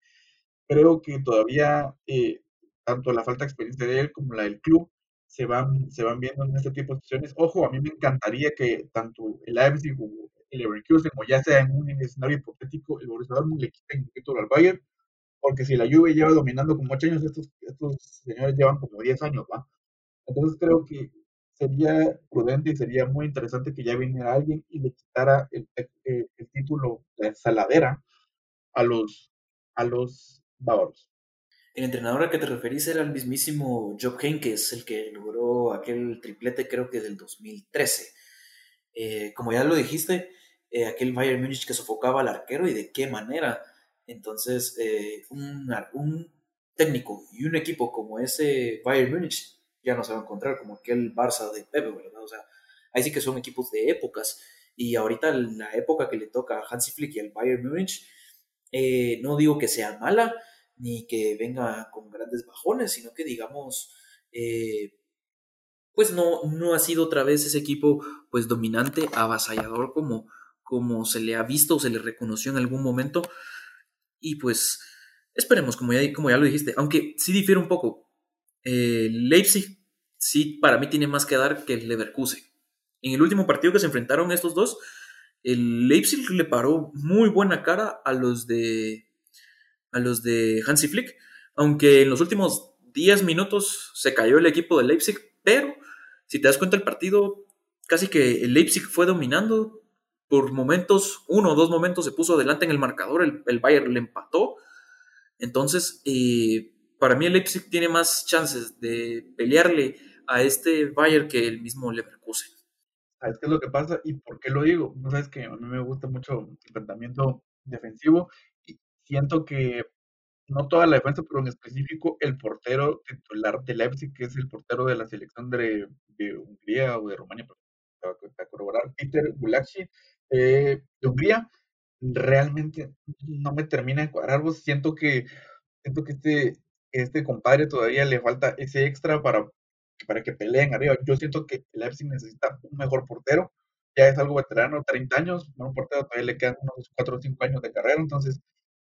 Creo que todavía eh, tanto la falta de experiencia de él como la del club se van, se van viendo en este tipo de situaciones. Ojo, a mí me encantaría que tanto el Leipzig como el Leverkusen, o ya sea en un escenario hipotético, el Borussia Dortmund le quiten el título al Bayern, porque si la Juve lleva dominando como 8 años, estos, estos señores llevan como 10 años, ¿va? Entonces creo que sería prudente y sería muy interesante que ya viniera alguien y le quitara el, el, título de saladera a los, a los bávaros. El entrenador al que te referís era el mismísimo Job Heynckes, el que logró aquel triplete creo que del 2013. Eh, como ya lo dijiste, eh, aquel Bayern Múnich que sofocaba al arquero y de qué manera. Entonces, eh, un, un, técnico y un equipo como ese Bayern Múnich ya no se va a encontrar como aquel Barça de Pepe, ¿verdad? O sea, ahí sí que son equipos de épocas. Y ahorita la época que le toca a Hansi Flick y al Bayern Múnich, eh, no digo que sea mala, ni que venga con grandes bajones, sino que digamos, eh, pues no, no ha sido otra vez ese equipo pues dominante, avasallador como, como se le ha visto o se le reconoció en algún momento. Y pues esperemos, como ya, como ya lo dijiste, aunque sí difiere un poco. Eh, Leipzig sí para mí tiene más que dar que el Leverkusen. En el último partido que se enfrentaron estos dos, el Leipzig le paró muy buena cara a los de a los de Hansi Flick, aunque en los últimos 10 minutos se cayó el equipo de Leipzig, pero si te das cuenta el partido casi que el Leipzig fue dominando por momentos, uno o dos momentos se puso adelante en el marcador, el, el Bayern le empató. Entonces, eh, para mí el Leipzig tiene más chances de pelearle a este Bayern que el mismo Leverkusen. ¿Sabes qué es lo que pasa y por qué lo digo? No sabes que a mí me gusta mucho el planteamiento defensivo siento que no toda la defensa, pero en específico el portero titular de Leipzig, que es el portero de la selección de, Hungría o de Rumania, para corroborar, Peter Gulacsi, eh, de Hungría, realmente no me termina de cuadrar. Vos siento que siento que este, este compadre todavía le falta ese extra para, para que peleen arriba. Yo siento que Leipzig necesita un mejor portero. Ya es algo veterano, 30 años, un portero todavía le quedan unos 4 o 5 años de carrera, entonces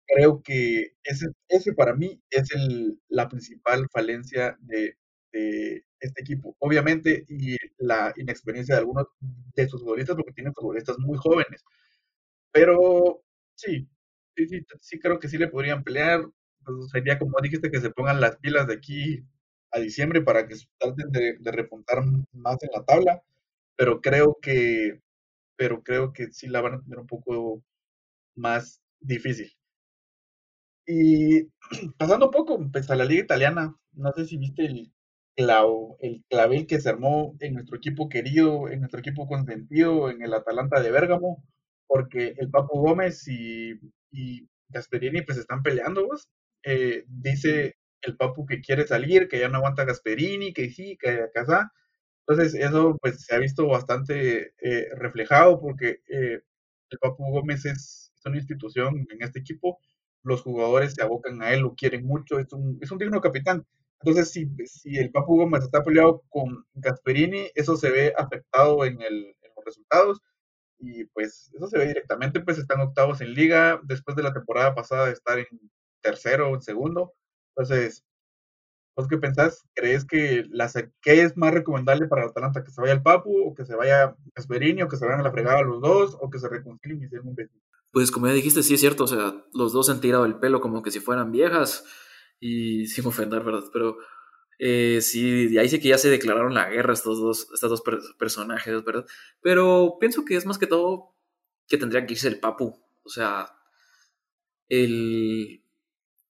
creo que ese, ese para mí es el, la principal falencia de, este equipo. Obviamente, y la inexperiencia de algunos de sus futbolistas, porque tienen futbolistas muy jóvenes. Pero sí, sí, sí, sí creo que sí le podrían pelear. Pues sería como dijiste, que se pongan las pilas de aquí a diciembre para que traten de, de repuntar más en la tabla. Pero creo que, pero creo que sí la van a tener un poco más difícil. Y [clears throat] pasando poco pues, a la liga italiana, no sé si viste el, clavo, el clavel que se armó en nuestro equipo querido, en nuestro equipo consentido, en el Atalanta de Bérgamo, porque el Papo Gómez y, y Gasperini pues están peleando, vos. Eh, dice el Papu que quiere salir, que ya no aguanta Gasperini, que sí, que acá Entonces eso pues se ha visto bastante eh, reflejado porque eh, el Papu Gómez es una institución en este equipo los jugadores se abocan a él, lo quieren mucho, es un, es un digno capitán. Entonces, si, si el Papu Gómez está peleado con Gasperini, eso se ve afectado en, el, en, los resultados y pues eso se ve directamente, pues están octavos en liga después de la temporada pasada de estar en tercero o en segundo. Entonces, ¿vos qué pensás? ¿Crees que la, qué es más recomendable para el Atalanta? ¿Que se vaya el Papu o que se vaya Gasperini o que se vayan a la fregada los dos o que se reconcilien y sean un vecino? Pues como ya dijiste, sí es cierto, o sea, los dos han tirado el pelo como que si fueran viejas y [laughs] sin ofender, ¿verdad? Pero eh, sí, ahí sí que ya se declararon la guerra estos dos, estos dos per personajes, ¿verdad? Pero pienso que es más que todo que tendría que irse el Papu, o sea, el,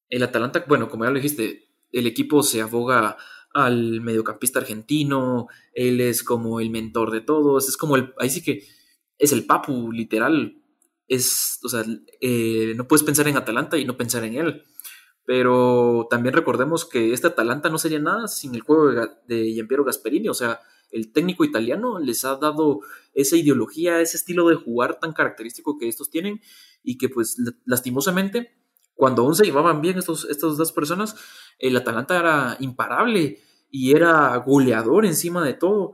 el Atalanta, bueno, como ya lo dijiste, el equipo se aboga al mediocampista argentino, él es como el mentor de todos, es como el, ahí sí que es el Papu, literal, es, o sea, eh, no puedes pensar en Atalanta y no pensar en él. Pero también recordemos que este Atalanta no sería nada sin el juego de Giampiero Gasperini. O sea, el técnico italiano les ha dado esa ideología, ese estilo de jugar tan característico que estos tienen y que pues lastimosamente, cuando aún se llevaban bien estos, estas dos personas, el Atalanta era imparable y era goleador encima de todo.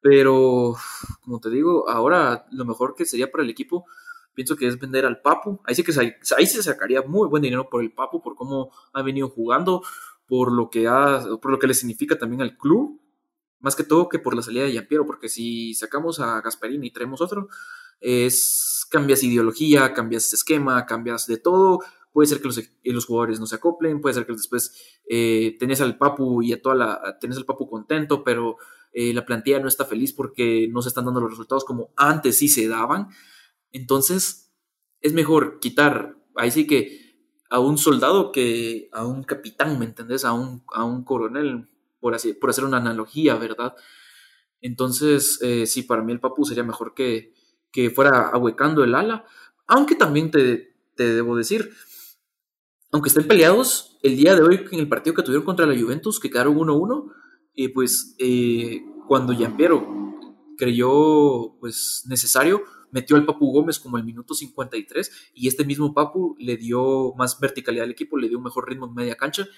Pero, como te digo, ahora lo mejor que sería para el equipo pienso que es vender al Papu. Ahí sí que ahí se sacaría muy buen dinero por el Papu, por cómo ha venido jugando, por lo que ha, por lo que le significa también al club, más que todo que por la salida de Yampiero, porque si sacamos a Gasparini y traemos otro, es cambias ideología, cambias esquema, cambias de todo. Puede ser que los, los jugadores no se acoplen, puede ser que después eh, tenés al Papu y a toda la tenés al Papu contento, pero eh, la plantilla no está feliz porque no se están dando los resultados como antes sí se daban. Entonces, es mejor quitar, ahí sí que a un soldado que a un capitán, ¿me entendés? A un, a un coronel, por, así, por hacer una analogía, ¿verdad? Entonces, eh, sí, para mí el Papu sería mejor que, que fuera ahuecando el ala, aunque también te, te debo decir, aunque estén peleados, el día de hoy en el partido que tuvieron contra la Juventus, que quedaron 1-1, y pues eh, cuando Yampiero creyó pues necesario, metió al Papu Gómez como el minuto 53 y este mismo Papu le dio más verticalidad al equipo, le dio un mejor ritmo en media cancha.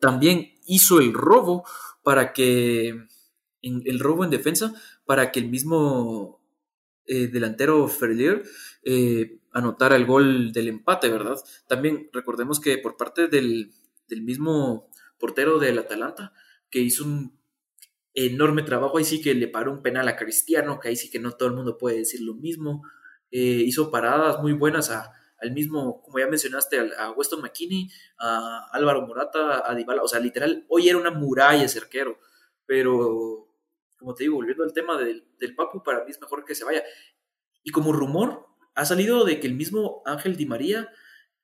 También hizo el robo para que, el robo en defensa, para que el mismo eh, delantero Ferlier eh, anotara el gol del empate, ¿verdad? También recordemos que por parte del, del mismo portero del Atalanta, que hizo un enorme trabajo. Ahí sí que le paró un penal a Cristiano, que ahí sí que no todo el mundo puede decir lo mismo. Eh, hizo paradas muy buenas a, al mismo, como ya mencionaste, a, Weston McKinney, a Álvaro Morata, a Dybala. O sea, literal, hoy era una muralla ese arquero. Pero, como te digo, volviendo al tema del, del Papu, para mí es mejor que se vaya. Y como rumor, ha salido de que el mismo Ángel Di María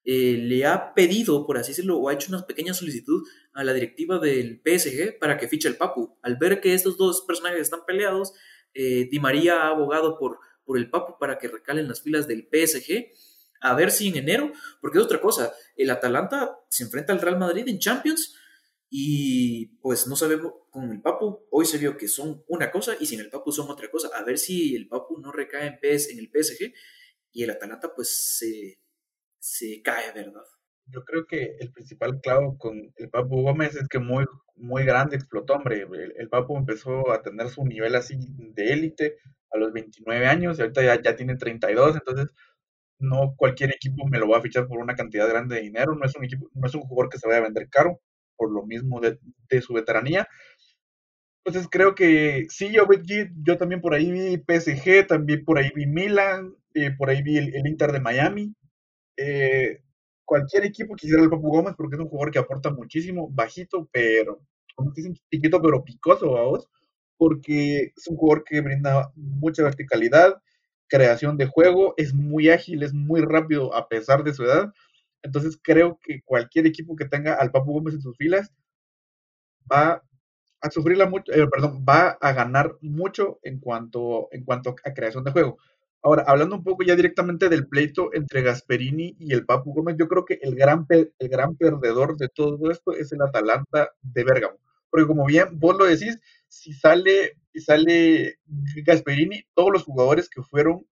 eh, le ha pedido, por así decirlo, o ha hecho una pequeña solicitud a la directiva del PSG para que fiche el Papu. Al ver que estos dos personajes están peleados, eh, Di María ha abogado por, por el Papu para que recalen las filas del PSG. A ver si en enero, porque es otra cosa, el Atalanta se enfrenta al Real Madrid en Champions y pues no sabemos con el Papu, hoy se vio que son una cosa y sin el Papu son otra cosa. A ver si el Papu no recae en, PS, en el PSG y el Atalanta pues se se cae, ¿verdad? Yo creo que el principal clavo con el Papu Gómez es que muy, muy grande explotó, hombre. El, Papu empezó a tener su nivel así de élite a los 29 años y ahorita ya, ya tiene 32, entonces no cualquier equipo me lo va a fichar por una cantidad grande de dinero, no es un equipo, no es un jugador que se vaya a vender caro, por lo mismo de, su veteranía. Entonces creo que sí, yo, yo también por ahí vi PSG, también por ahí vi Milan, eh, por ahí vi el, Inter de Miami, eh, cualquier equipo quisiera el Papu Gómez porque es un jugador que aporta muchísimo, bajito, pero, como dicen, chiquito pero picoso, vos porque es un jugador que brinda mucha verticalidad, creación de juego, es muy ágil, es muy rápido a pesar de su edad. Entonces creo que cualquier equipo que tenga al Papu Gómez en sus filas va a sufrirla mucho, eh, perdón, va a ganar mucho en cuanto, en cuanto a creación de juego. Ahora, hablando un poco ya directamente del pleito entre Gasperini y el Papu Gómez, yo creo que el gran, el gran perdedor de todo esto es el Atalanta de Bérgamo. Porque como bien vos lo decís, si sale, si sale Gasperini, todos los jugadores que fueron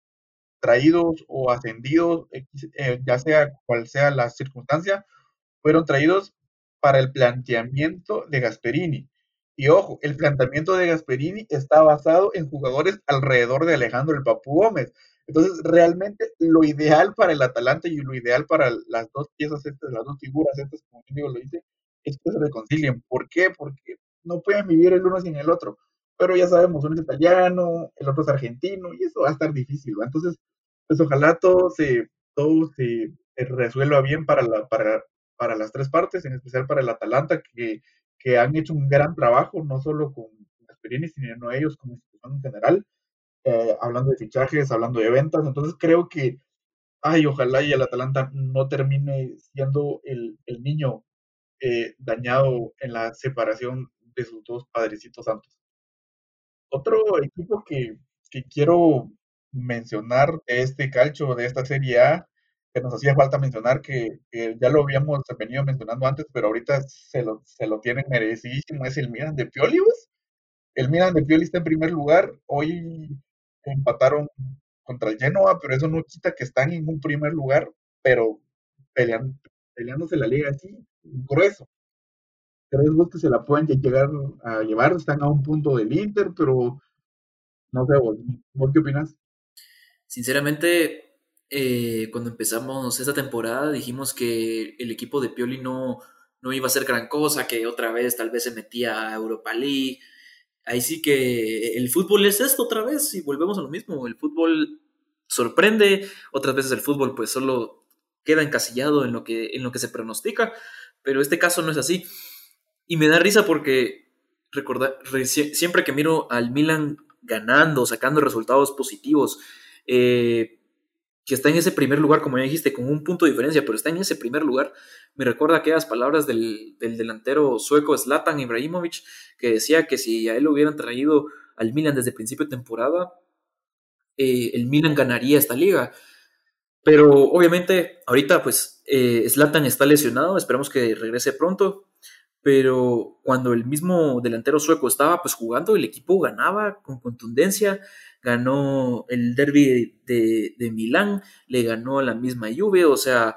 traídos o ascendidos, eh, ya sea cual sea la circunstancia, fueron traídos para el planteamiento de Gasperini. Y ojo, el planteamiento de Gasperini está basado en jugadores alrededor de Alejandro el Papu Gómez. Entonces, realmente lo ideal para el Atalanta y lo ideal para las dos piezas estas, las dos figuras estas, como digo lo dice, es que se reconcilien. ¿Por qué? Porque no pueden vivir el uno sin el otro. Pero ya sabemos, uno es italiano, el otro es argentino, y eso va a estar difícil. Entonces, pues ojalá todo se, todo se resuelva bien para, la, para, para las tres partes, en especial para el Atalanta, que que han hecho un gran trabajo, no solo con Gasperini, sino ellos como institución en general, eh, hablando de fichajes, hablando de ventas. Entonces creo que, ay, ojalá y el Atalanta no termine siendo el, el niño eh, dañado en la separación de sus dos padrecitos santos. Otro equipo que, que quiero mencionar de este calcho, de esta Serie A, que nos hacía falta mencionar, que, ya lo habíamos venido mencionando antes, pero ahorita se lo, se lo tienen merecidísimo, es el Milan de Pioli, El Milan de Pioli está en primer lugar, hoy empataron contra el Genoa, pero eso no quita que están en un primer lugar, pero peleando, peleándose la liga así, grueso. ¿Crees vos que se la pueden llegar a llevar? Están a un punto del Inter, pero no sé, vos, ¿vos qué opinas? Sinceramente, eh, cuando empezamos esta temporada dijimos que el equipo de Pioli no, no iba a ser gran cosa, que otra vez tal vez se metía a Europa League. Ahí sí que el fútbol es esto otra vez y volvemos a lo mismo. El fútbol sorprende, otras veces el fútbol pues solo queda encasillado en lo que, en lo que se pronostica, pero este caso no es así. Y me da risa porque siempre que miro al Milan ganando, sacando resultados positivos, eh, que está en ese primer lugar, como ya dijiste, con un punto de diferencia, pero está en ese primer lugar, me recuerda aquellas palabras del, delantero sueco Zlatan Ibrahimovic, que decía que si a él lo hubieran traído al Milan desde principio de temporada, eh, el Milan ganaría esta liga. Pero obviamente, ahorita pues eh, Zlatan está lesionado, esperamos que regrese pronto. Pero cuando el mismo delantero sueco estaba pues jugando, el equipo ganaba con contundencia, ganó el derby de, de Milán, le ganó a la misma Juve, o sea,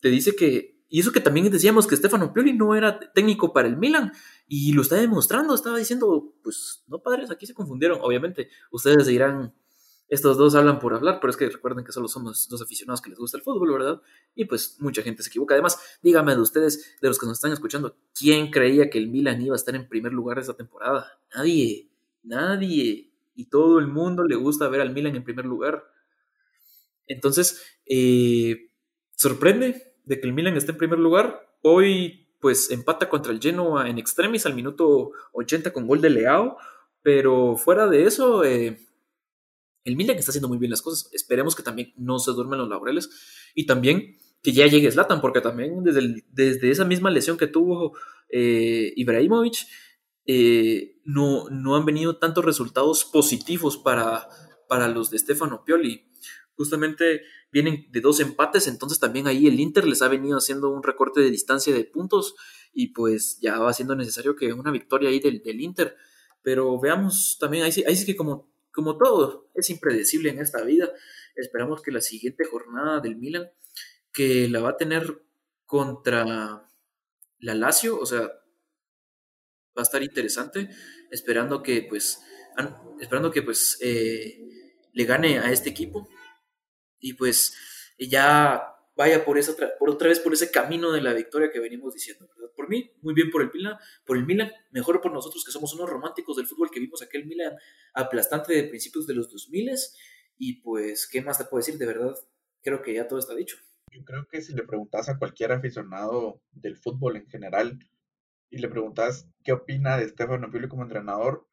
te dice que, y eso que también decíamos que Stefano Pioli no era técnico para el Milan, y lo está demostrando, estaba diciendo, pues no padres, aquí se confundieron, obviamente, ustedes dirán, estos dos hablan por hablar, pero es que recuerden que solo somos dos aficionados que les gusta el fútbol, ¿verdad? Y pues mucha gente se equivoca. Además, dígame de ustedes, de los que nos están escuchando, ¿quién creía que el Milan iba a estar en primer lugar esta temporada? Nadie, nadie y todo el mundo le gusta ver al Milan en primer lugar. Entonces, eh, sorprende de que el Milan esté en primer lugar. Hoy, pues, empata contra el Genoa en extremis al minuto 80 con gol de Leao, pero fuera de eso, eh, el Milan está haciendo muy bien las cosas. Esperemos que también no se duermen los laureles y también que ya llegue Zlatan, porque también desde, desde esa misma lesión que tuvo eh, Ibrahimovic, eh, no, no han venido tantos resultados positivos para, para los de Stefano Pioli. Justamente vienen de dos empates, entonces también ahí el Inter les ha venido haciendo un recorte de distancia de puntos y pues ya va siendo necesario que una victoria ahí del, del Inter. Pero veamos también, ahí sí, ahí sí que como, como todo es impredecible en esta vida, esperamos que la siguiente jornada del Milan, que la va a tener contra la Lazio, o sea, va a estar interesante, esperando que pues, esperando que pues eh, le gane a este equipo. Y pues ya vaya por esa por otra vez por ese camino de la victoria que venimos diciendo, Por mí, muy bien por el Milan, por el Milan, mejor por nosotros que somos unos románticos del fútbol que vimos aquel Milan aplastante de principios de los 2000 y pues qué más te puedo decir, de verdad, creo que ya todo está dicho. Yo creo que si le preguntas a cualquier aficionado del fútbol en general, y le preguntas qué opina de Stefano Pioli como entrenador,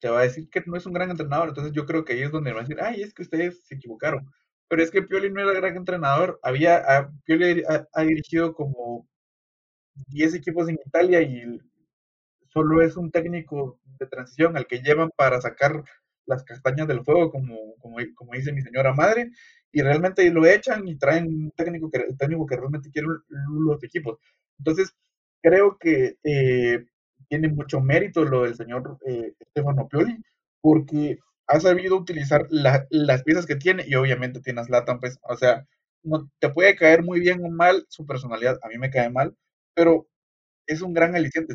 te va a decir que no es un gran entrenador. Entonces yo creo que ahí es donde va a decir, ay, es que ustedes se equivocaron. Pero es que Pioli no era gran entrenador. Había, a, Pioli ha, dirigido como 10 equipos en Italia y solo es un técnico de transición al que llevan para sacar las castañas del fuego, como, como, dice mi señora madre, y realmente lo echan y traen un técnico que, técnico que realmente quiere los equipos. Entonces, creo que eh, tiene mucho mérito lo del señor eh, Stefano Pioli, porque ha sabido utilizar las piezas que tiene y obviamente tiene a Zlatan, pues, o sea, no, te puede caer muy bien o mal su personalidad, a mí me cae mal, pero es un gran aliciente,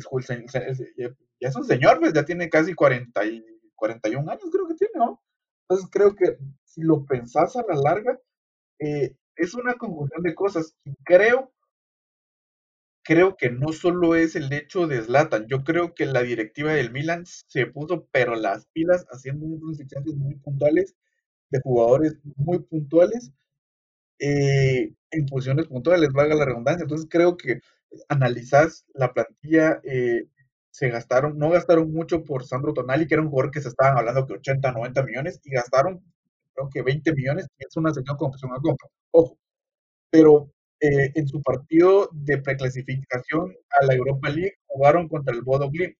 ya es un señor, pues ya tiene casi 40 y 41 años, creo que tiene, ¿no? Entonces creo que si lo pensás a la larga, eh, es una conjunción de cosas y creo creo que no solo es el hecho de Zlatan, yo creo que la directiva del Milan se puso pero las pilas haciendo unos fichajes muy puntuales de jugadores muy puntuales eh, en posiciones puntuales, valga la redundancia. Entonces creo que analizás la plantilla, eh, se gastaron, no gastaron mucho por Sandro Tonali, que era un jugador que se estaban hablando que 80, 90 millones, y gastaron creo que 20 millones, que es una señal con opción a compra. Ojo, pero eh, en su partido de preclasificación a la Europa League jugaron contra el Bodo Glimt.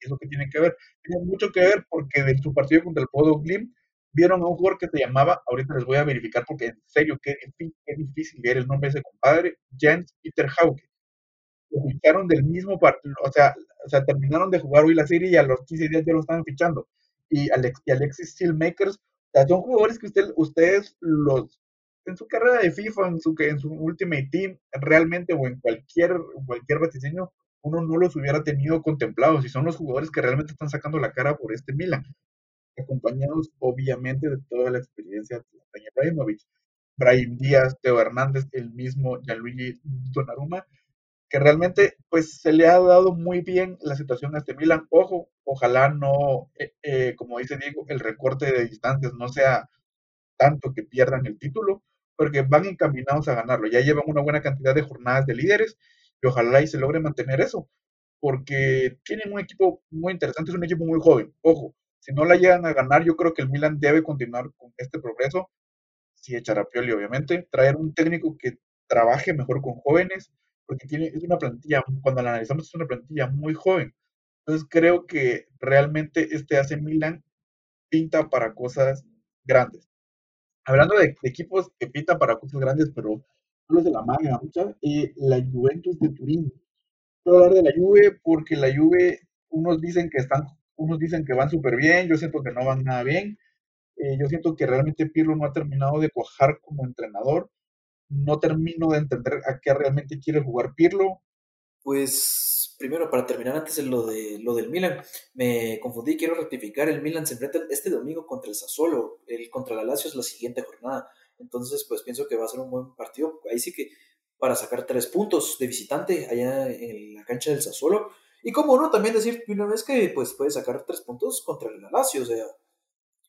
¿Eso qué tiene que ver? Tiene mucho que ver porque en su partido contra el Bodo Glimt vieron a un jugador que se llamaba, ahorita les voy a verificar porque en serio, qué, qué difícil leer el nombre de ese compadre, Jens Peter Hauke. Lo ficharon del mismo partido, o sea, o sea, terminaron de jugar hoy la serie y a los 15 días ya lo estaban fichando. Y, Alex, y Alexis Steelmakers, o sea, son jugadores que usted, ustedes los en su carrera de FIFA, en su, en su Ultimate Team, realmente o en cualquier, cualquier vaticinio, uno no los hubiera tenido contemplados y son los jugadores que realmente están sacando la cara por este Milan, acompañados obviamente de toda la experiencia de Ibrahimovic. Brian Díaz, Teo Hernández, el mismo Gianluigi Donnarumma, que realmente pues se le ha dado muy bien la situación a este Milan. Ojo, ojalá no, eh, eh, como dice Diego, el recorte de distancias no sea tanto que pierdan el título, porque van encaminados a ganarlo. Ya llevan una buena cantidad de jornadas de líderes y ojalá y se logre mantener eso, porque tienen un equipo muy interesante, es un equipo muy joven. Ojo, si no la llegan a ganar, yo creo que el Milan debe continuar con este progreso, si echar a Pioli, obviamente, traer un técnico que trabaje mejor con jóvenes, porque tiene, es una plantilla, cuando la analizamos, es una plantilla muy joven. Entonces creo que realmente este AC Milan pinta para cosas grandes. Hablando de, equipos que pintan para cosas grandes, pero no los de la manga, eh, la Juventus de Turín. Quiero hablar de la Juve porque la Juve, unos dicen que están, unos dicen que van súper bien, yo siento que no van nada bien. Eh, yo siento que realmente Pirlo no ha terminado de cuajar como entrenador no termino de entender a qué realmente quiere jugar Pirlo. Pues primero, para terminar antes de lo, de, lo del Milan, me confundí, quiero rectificar, el Milan se enfrenta este domingo contra el Sassuolo, el contra la Lazio es la siguiente jornada, entonces pues pienso que va a ser un buen partido, ahí sí que para sacar tres puntos de visitante allá en la cancha del Sassuolo, y como no, también decir una vez que pues puede sacar tres puntos contra el Lazio, o sea,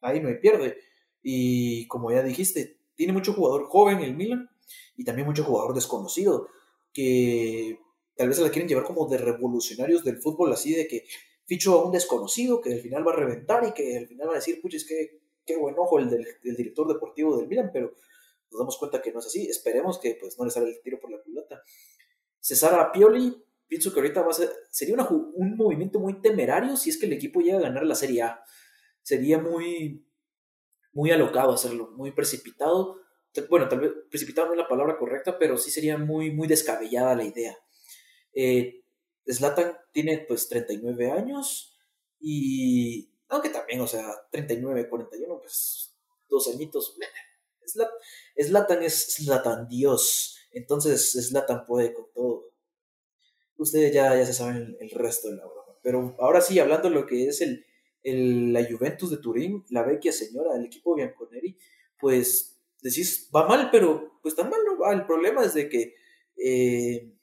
ahí no hay pierde, y como ya dijiste, tiene mucho jugador joven el Milan, y también mucho jugador desconocido que tal vez se la quieren llevar como de revolucionarios del fútbol, así de que ficho a un desconocido que al final va a reventar y que al final va a decir, puches, qué, qué buen ojo el del, director deportivo del Milan, pero nos damos cuenta que no es así. Esperemos que pues no le sale el tiro por la culata. Cesar Pioli, pienso que ahorita va a ser, sería un movimiento muy temerario si es que el equipo llega a ganar la Serie A. Sería muy, muy alocado hacerlo, muy precipitado bueno, tal vez precipitado no es la palabra correcta, pero sí sería muy, muy descabellada la idea. Eh, Zlatan tiene pues 39 años y, aunque también, o sea, 39, 41, pues dos añitos. Zlatan es Zlatan Dios, entonces Zlatan puede con todo. Ustedes ya, ya se saben el, resto de la broma. Pero ahora sí, hablando de lo que es el, el, la Juventus de Turín, la vecchia señora del equipo Bianconeri, pues decís, va mal, pero pues tan mal no va. El problema es de que, eh,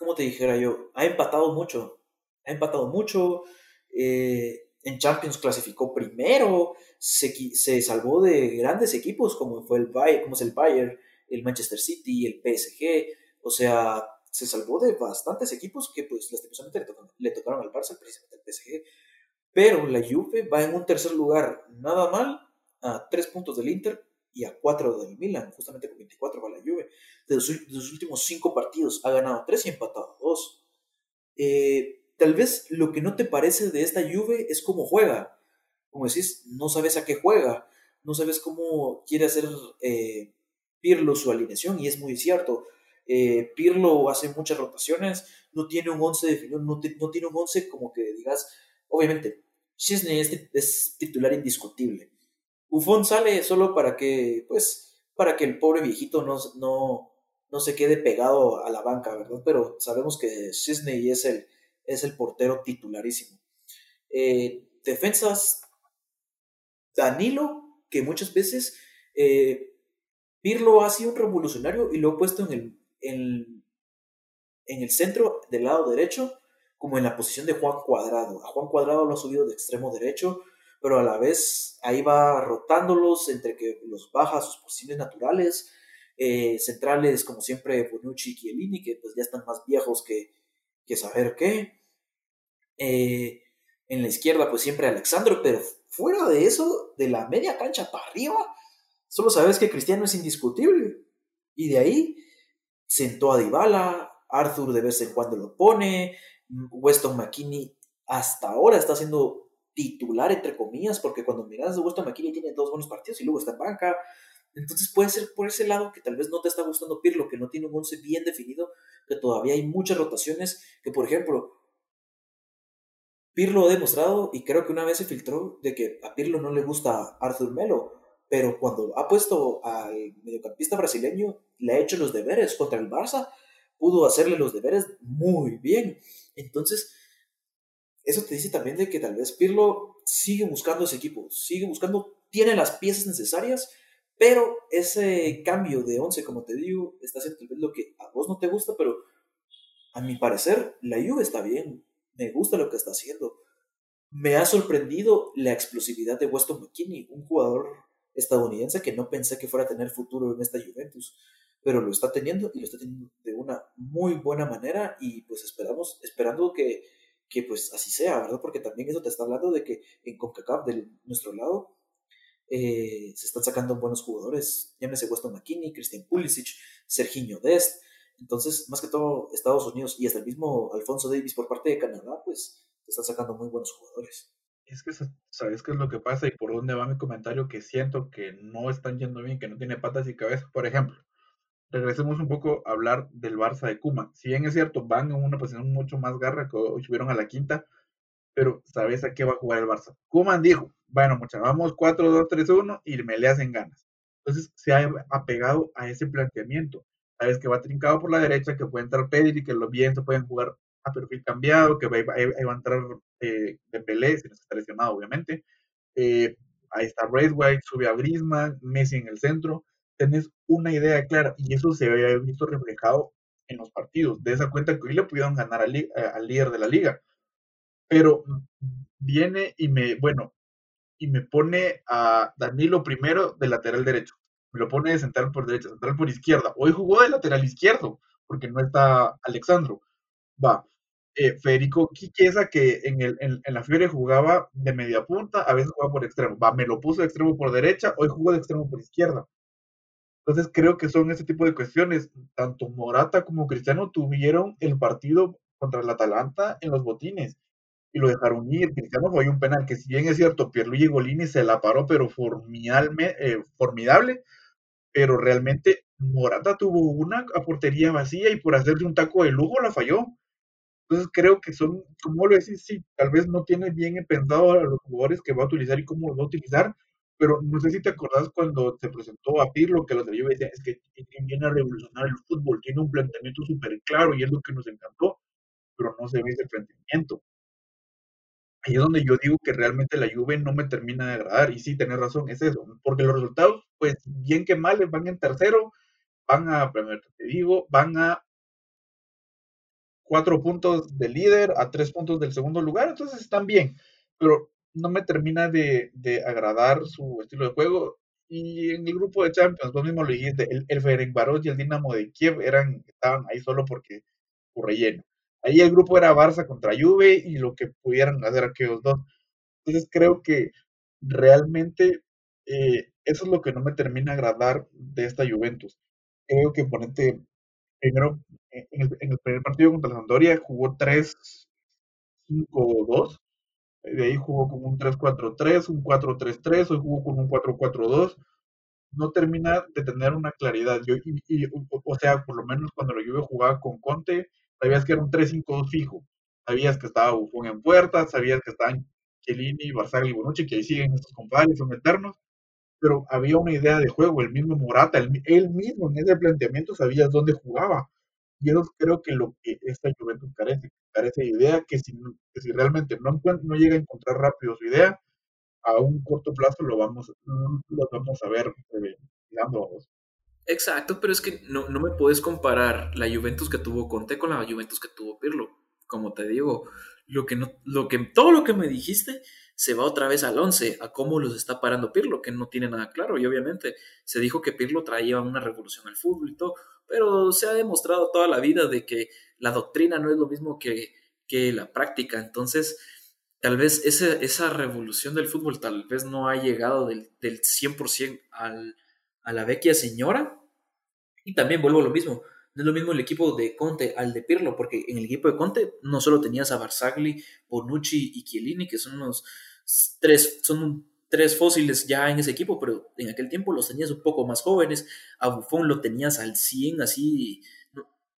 como te dijera yo, ha empatado mucho. Ha empatado mucho. Eh, en Champions clasificó primero. Se, se, salvó de grandes equipos como fue el Bayern, como es el Bayern, el Manchester City, el PSG. O sea, se salvó de bastantes equipos que pues lastimosamente le tocaron, le tocaron al Barça, precisamente al PSG. Pero la Juve va en un tercer lugar, nada mal, a 3 puntos del Inter y a 4 del Milan, justamente con 24 va la Juve. De los, últimos 5 partidos ha ganado 3 y empatado 2. Eh, tal vez lo que no te parece de esta Juve es cómo juega. Como decís, no sabes a qué juega, no sabes cómo quiere hacer eh, Pirlo su alineación, y es muy cierto. Eh, Pirlo hace muchas rotaciones, no tiene un 11 definido, no, no, tiene un 11 como que digas, obviamente, Chisney es titular indiscutible, Buffon sale solo para que, pues, para que el pobre viejito no, no, no se quede pegado a la banca, ¿verdad? Pero sabemos que Cisney es el, es el portero titularísimo. Eh, defensas, Danilo, que muchas veces eh, Pirlo ha sido un revolucionario y lo ha puesto en el, en, en el centro del lado derecho, como en la posición de Juan Cuadrado. A Juan Cuadrado lo ha subido de extremo derecho, pero a la vez ahí va rotándolos entre que los baja sus posiciones naturales. Eh, centrales, como siempre, Bonucci y Chiellini, que pues ya están más viejos que, que saber qué. Eh, en la izquierda, pues siempre Alexandro, pero fuera de eso, de la media cancha para arriba, solo sabes que Cristiano es indiscutible. Y de ahí sentó a Dybala, Arthur de vez en cuando lo pone, Weston McKinney hasta ahora está haciendo titular, entre comillas, porque cuando miras a Weston McKinney tiene dos buenos partidos y luego está en banca. Entonces puede ser por ese lado que tal vez no te está gustando Pirlo, que no tiene un once bien definido, que todavía hay muchas rotaciones, que por ejemplo, Pirlo ha demostrado, y creo que una vez se filtró, de que a Pirlo no le gusta Arthur Melo, pero cuando ha puesto al mediocampista brasileño, le ha hecho los deberes contra el Barça, pudo hacerle los deberes muy bien. Entonces, eso te dice también de que tal vez Pirlo sigue buscando ese equipo, sigue buscando, tiene las piezas necesarias, Pero ese cambio de 11, como te digo, está haciendo tal vez lo que a vos no te gusta, pero a mi parecer, la Juve está bien. Me gusta lo que está haciendo. Me ha sorprendido la explosividad de Weston McKinney, un jugador estadounidense que no pensé que fuera a tener futuro en esta Juventus, pero lo está teniendo y lo está teniendo de una muy buena manera y pues esperamos, esperando que, que pues así sea, ¿verdad? Porque también eso te está hablando de que en CONCACAF, de nuestro lado, eh, se están sacando buenos jugadores, llámese Weston McKinney, Christian Pulisic, Serginho Dest, entonces, más que todo, Estados Unidos y hasta el mismo Alfonso Davis por parte de Canadá, pues están sacando muy buenos jugadores. Es que, ¿sabes qué es lo que pasa y por dónde va mi comentario? Que siento que no están yendo bien, que no tiene patas y cabeza. Por ejemplo, regresemos un poco a hablar del Barça de Kuma. Si bien es cierto, van en una posición mucho más garra, que hoy subieron a la quinta, pero ¿sabes a qué va a jugar el Barça? Kuman dijo, bueno, muchachos, vamos 4-2-3-1 y me le hacen ganas. Entonces se ha apegado a ese planteamiento sabes que va trincado por la derecha, que puede entrar Pedri, que los bien se pueden jugar a perfil cambiado, que va, a entrar eh, Dembélé, si no está lesionado, obviamente. Eh, ahí está White, sube a Griezmann, Messi en el centro. Tenés una idea clara y eso se había visto reflejado en los partidos. De esa cuenta que hoy le pudieron ganar al, eh, líder de la liga. Pero viene y me, bueno, y me pone a Danilo primero de lateral derecho me lo pone de central por derecha, central por izquierda. Hoy jugó de lateral izquierdo, porque no está Alexandro. Va. Eh, Federico Quiqueza, que en, el, en, la Fiore jugaba de media punta, a veces jugaba por extremo. Va, me lo puso de extremo por derecha, hoy jugó de extremo por izquierda. Entonces creo que son ese tipo de cuestiones. Tanto Morata como Cristiano tuvieron el partido contra el Atalanta en los botines y lo dejaron ir. Cristiano fue un penal que si bien es cierto, Pierluigi Golini se la paró, pero eh, formidable, pero realmente Morata tuvo una portería vacía y por hacerle un taco de lujo la falló. Entonces creo que son, como lo decís, sí, tal vez no tiene bien pensado a los jugadores que va a utilizar y cómo los va a utilizar, pero no sé si te acordás cuando se presentó a Pirlo, que los de Juve decían, es que viene a revolucionar el fútbol, tiene un planteamiento súper claro y es lo que nos encantó, pero no se ve ese planteamiento ahí es donde yo digo que realmente la Juve no me termina de agradar. Y sí, tenés razón, es eso. Porque los resultados, pues bien que mal, van en tercero, van a, te digo, van a cuatro puntos del líder, a tres puntos del segundo lugar, entonces están bien. Pero no me termina de, agradar su estilo de juego. Y en el grupo de Champions, vos mismo lo dijiste, el, el Ferencváros y el Dinamo de Kiev eran, estaban ahí solo porque por relleno. Ahí el grupo era Barça contra Juve y lo que pudieran hacer aquellos dos. Entonces creo que realmente eh, eso es lo que no me termina de agradar de esta Juventus. Creo que ponente, primero, en el, en el primer partido contra la Sampdoria jugó 3-5-2, de ahí jugó con un 3-4-3, un 4-3-3, hoy jugó con un 4-4-2, no termina de tener una claridad. Yo, y, o sea, por lo menos cuando la Juve jugaba con Conte, sabías que era un 3-5-2 fijo, sabías que estaba Buffon en puerta, sabías que estaban Chiellini, Barzagli y Bonucci, que ahí siguen estos compadres, son eternos, pero había una idea de juego, el mismo Morata, él mismo en ese planteamiento sabía dónde jugaba. Y creo que lo que esta Juventus carece, carece de idea, que si, si realmente no, no llega a encontrar rápido su idea, a un corto plazo lo vamos, lo vamos a ver eh, Exacto, pero es que no, no me puedes comparar la Juventus que tuvo Conte con la Juventus que tuvo Pirlo. Como te digo, lo que no, lo que, todo lo que me dijiste se va otra vez al 11, a cómo los está parando Pirlo, que no tiene nada claro. Y obviamente se dijo que Pirlo traía una revolución al fútbol y todo, pero se ha demostrado toda la vida de que la doctrina no es lo mismo que, que la práctica. Entonces, tal vez esa, esa revolución del fútbol tal vez no ha llegado del, del 100% al, a la vecchia señora, y también vuelvo a lo mismo. No es lo mismo el equipo de Conte al de Pirlo, porque en el equipo de Conte no solo tenías a Barzagli, Bonucci y Chiellini, que son unos tres, son tres fósiles ya en ese equipo, pero en aquel tiempo los tenías un poco más jóvenes. A Buffon lo tenías al 100, así.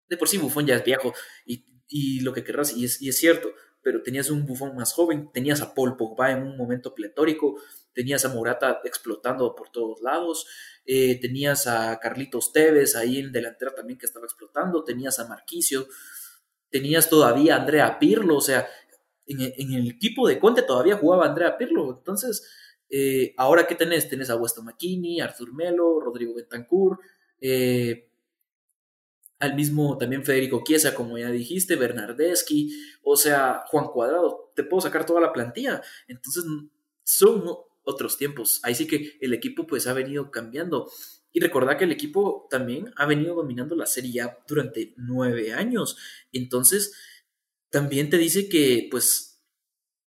De por sí Buffon ya es viejo y, lo que querrás, y es, cierto, pero tenías un Buffon más joven, tenías a Paul Pogba en un momento pletórico, tenías a Morata explotando por todos lados, eh, tenías a Carlitos Tevez ahí en delantera también que estaba explotando, tenías a Marquicio, tenías todavía a Andrea Pirlo, o sea, en, el equipo de Conte todavía jugaba Andrea Pirlo, entonces Eh, ahora, ¿qué tenés? Tenés a Weston McKinney, Arthur Melo, Rodrigo Betancourt, eh, al mismo también Federico Chiesa, como ya dijiste, Bernardeschi, o sea, Juan Cuadrado, te puedo sacar toda la plantilla. Entonces, son otros tiempos. Ahí sí que el equipo pues ha venido cambiando. Y recordad que el equipo también ha venido dominando la Serie A durante nueve años. Entonces, también te dice que pues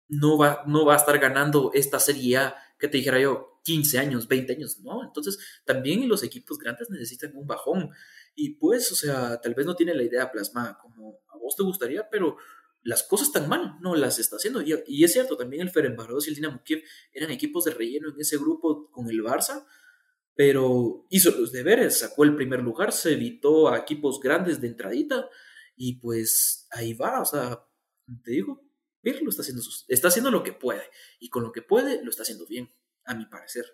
no va, no va a estar ganando esta Serie A, que te dijera yo, 15 años, 20 años, ¿no? Entonces, también los equipos grandes necesitan un bajón. Y pues, o sea, tal vez no tiene la idea plasmada como a vos te gustaría, pero las cosas tan mal no las está haciendo. Y, es cierto, también el Ferencváros y el Dinamo Kiev eran equipos de relleno en ese grupo con el Barça, pero hizo los deberes, sacó el primer lugar, se evitó a equipos grandes de entradita y pues ahí va, o sea, te digo, Pirlo está haciendo, está haciendo lo que puede y con lo que puede lo está haciendo bien, a mi parecer.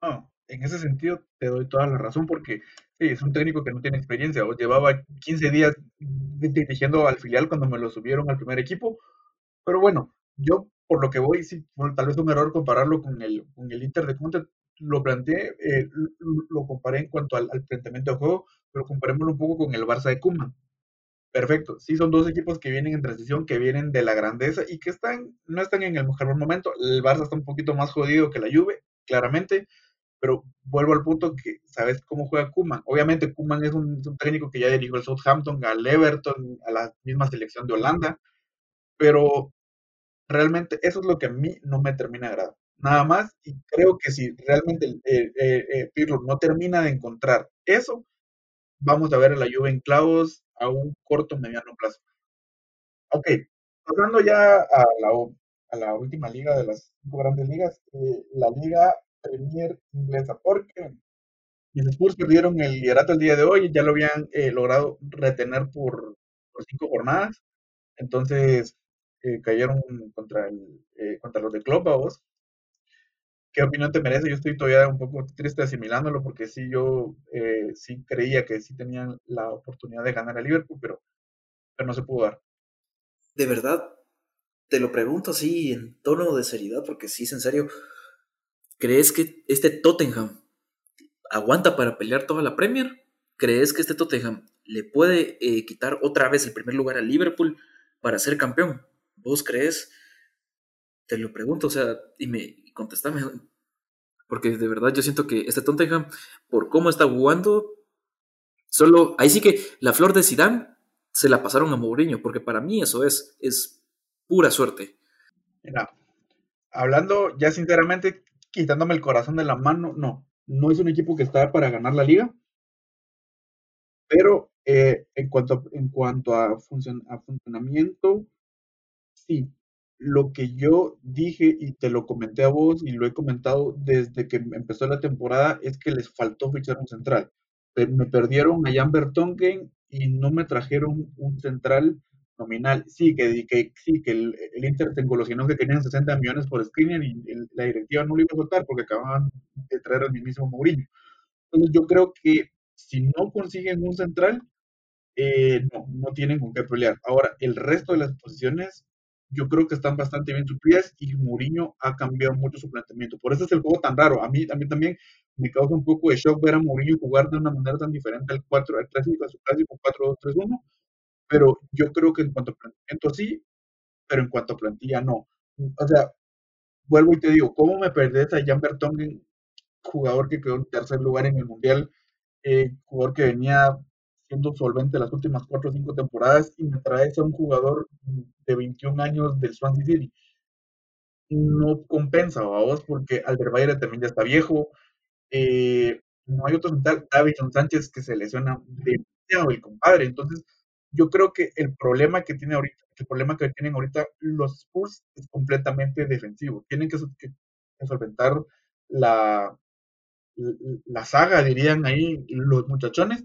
No, en ese sentido te doy toda la razón porque es un técnico que no tiene experiencia. O llevaba 15 días dirigiendo al filial cuando me lo subieron al primer equipo. Pero bueno, yo por lo que voy, sí, tal vez un error compararlo con el, con el Inter de Conte. Lo planteé, eh, lo, comparé en cuanto al, planteamiento de juego, pero comparémoslo un poco con el Barça de Kuma. Perfecto, sí, son dos equipos que vienen en transición, que vienen de la grandeza y que están, no están en el mejor momento. El Barça está un poquito más jodido que la Juve, claramente, pero vuelvo al punto que sabes cómo juega Kuman. Obviamente Kuman es un, técnico que ya dirigió al Southampton, al Everton, a la misma selección de Holanda, pero realmente eso es lo que a mí no me termina de agradar. Nada más, y creo que si realmente eh, Pirlo no termina de encontrar eso, vamos a ver a la Juve en clavos a un corto mediano plazo. Ok, pasando ya a la, a la última liga de las cinco grandes ligas, la liga Premier inglesa, porque mis Spurs perdieron el liderato el día de hoy, ya lo habían eh, logrado retener por, cinco jornadas, entonces eh, cayeron contra, el, eh, contra los de Klopp, vos. ¿Qué opinión te merece? Yo estoy todavía un poco triste asimilándolo porque sí, yo sí creía que sí tenían la oportunidad de ganar a Liverpool, pero, pero no se pudo dar. De verdad, te lo pregunto así en tono de seriedad porque sí es en serio. ¿Crees que este Tottenham aguanta para pelear toda la Premier? ¿Crees que este Tottenham le puede eh, quitar otra vez el primer lugar a Liverpool para ser campeón? ¿Vos crees? Te lo pregunto, o sea, y me contestame. Porque de verdad yo siento que este Tottenham, por cómo está jugando, solo. Ahí sí que la flor de Zidane se la pasaron a Mourinho, porque para mí eso es, es pura suerte. Mira, hablando ya sinceramente, quitándome el corazón de la mano, no, no es un equipo que está para ganar la liga, pero eh, en cuanto, en cuanto a, a funcionamiento, sí, lo que yo dije y te lo comenté a vos y lo he comentado desde que empezó la temporada es que les faltó fichar un central. Me perdieron a Jan Bertongen y no me trajeron un central nominal. Sí, que, sí, que el, el Inter se engolosinó que querían 60 millones por Skriniar y la directiva no lo iba a soltar porque acababan de traer al mismo Mourinho. Entonces yo creo que si no consiguen un central, eh, no, no tienen con qué pelear. Ahora, el resto de las posiciones yo creo que están bastante bien suplidas y Mourinho ha cambiado mucho su planteamiento. Por eso es el juego tan raro. A mí, a también me causa un poco de shock ver a Mourinho jugar de una manera tan diferente al 4, al clásico, a su clásico 4-2-3-1, pero yo creo que en cuanto a planteamiento sí, pero en cuanto a plantilla no. O sea, vuelvo y te digo, ¿cómo me perdés a Jan Bertongen, jugador que quedó en tercer lugar en el Mundial, eh, jugador que venía siendo solvente las últimas cuatro o cinco temporadas y me traes a un jugador de 21 años del Swansea City? No compensa, vos, porque Alderweireld también ya está viejo. Eh, no hay otro central, Davison Sánchez que se lesiona demasiado el compadre. Entonces, yo creo que el problema que tiene ahorita, el problema que tienen ahorita los Spurs es completamente defensivo. Tienen que, solventar la, la, saga, dirían ahí los muchachones,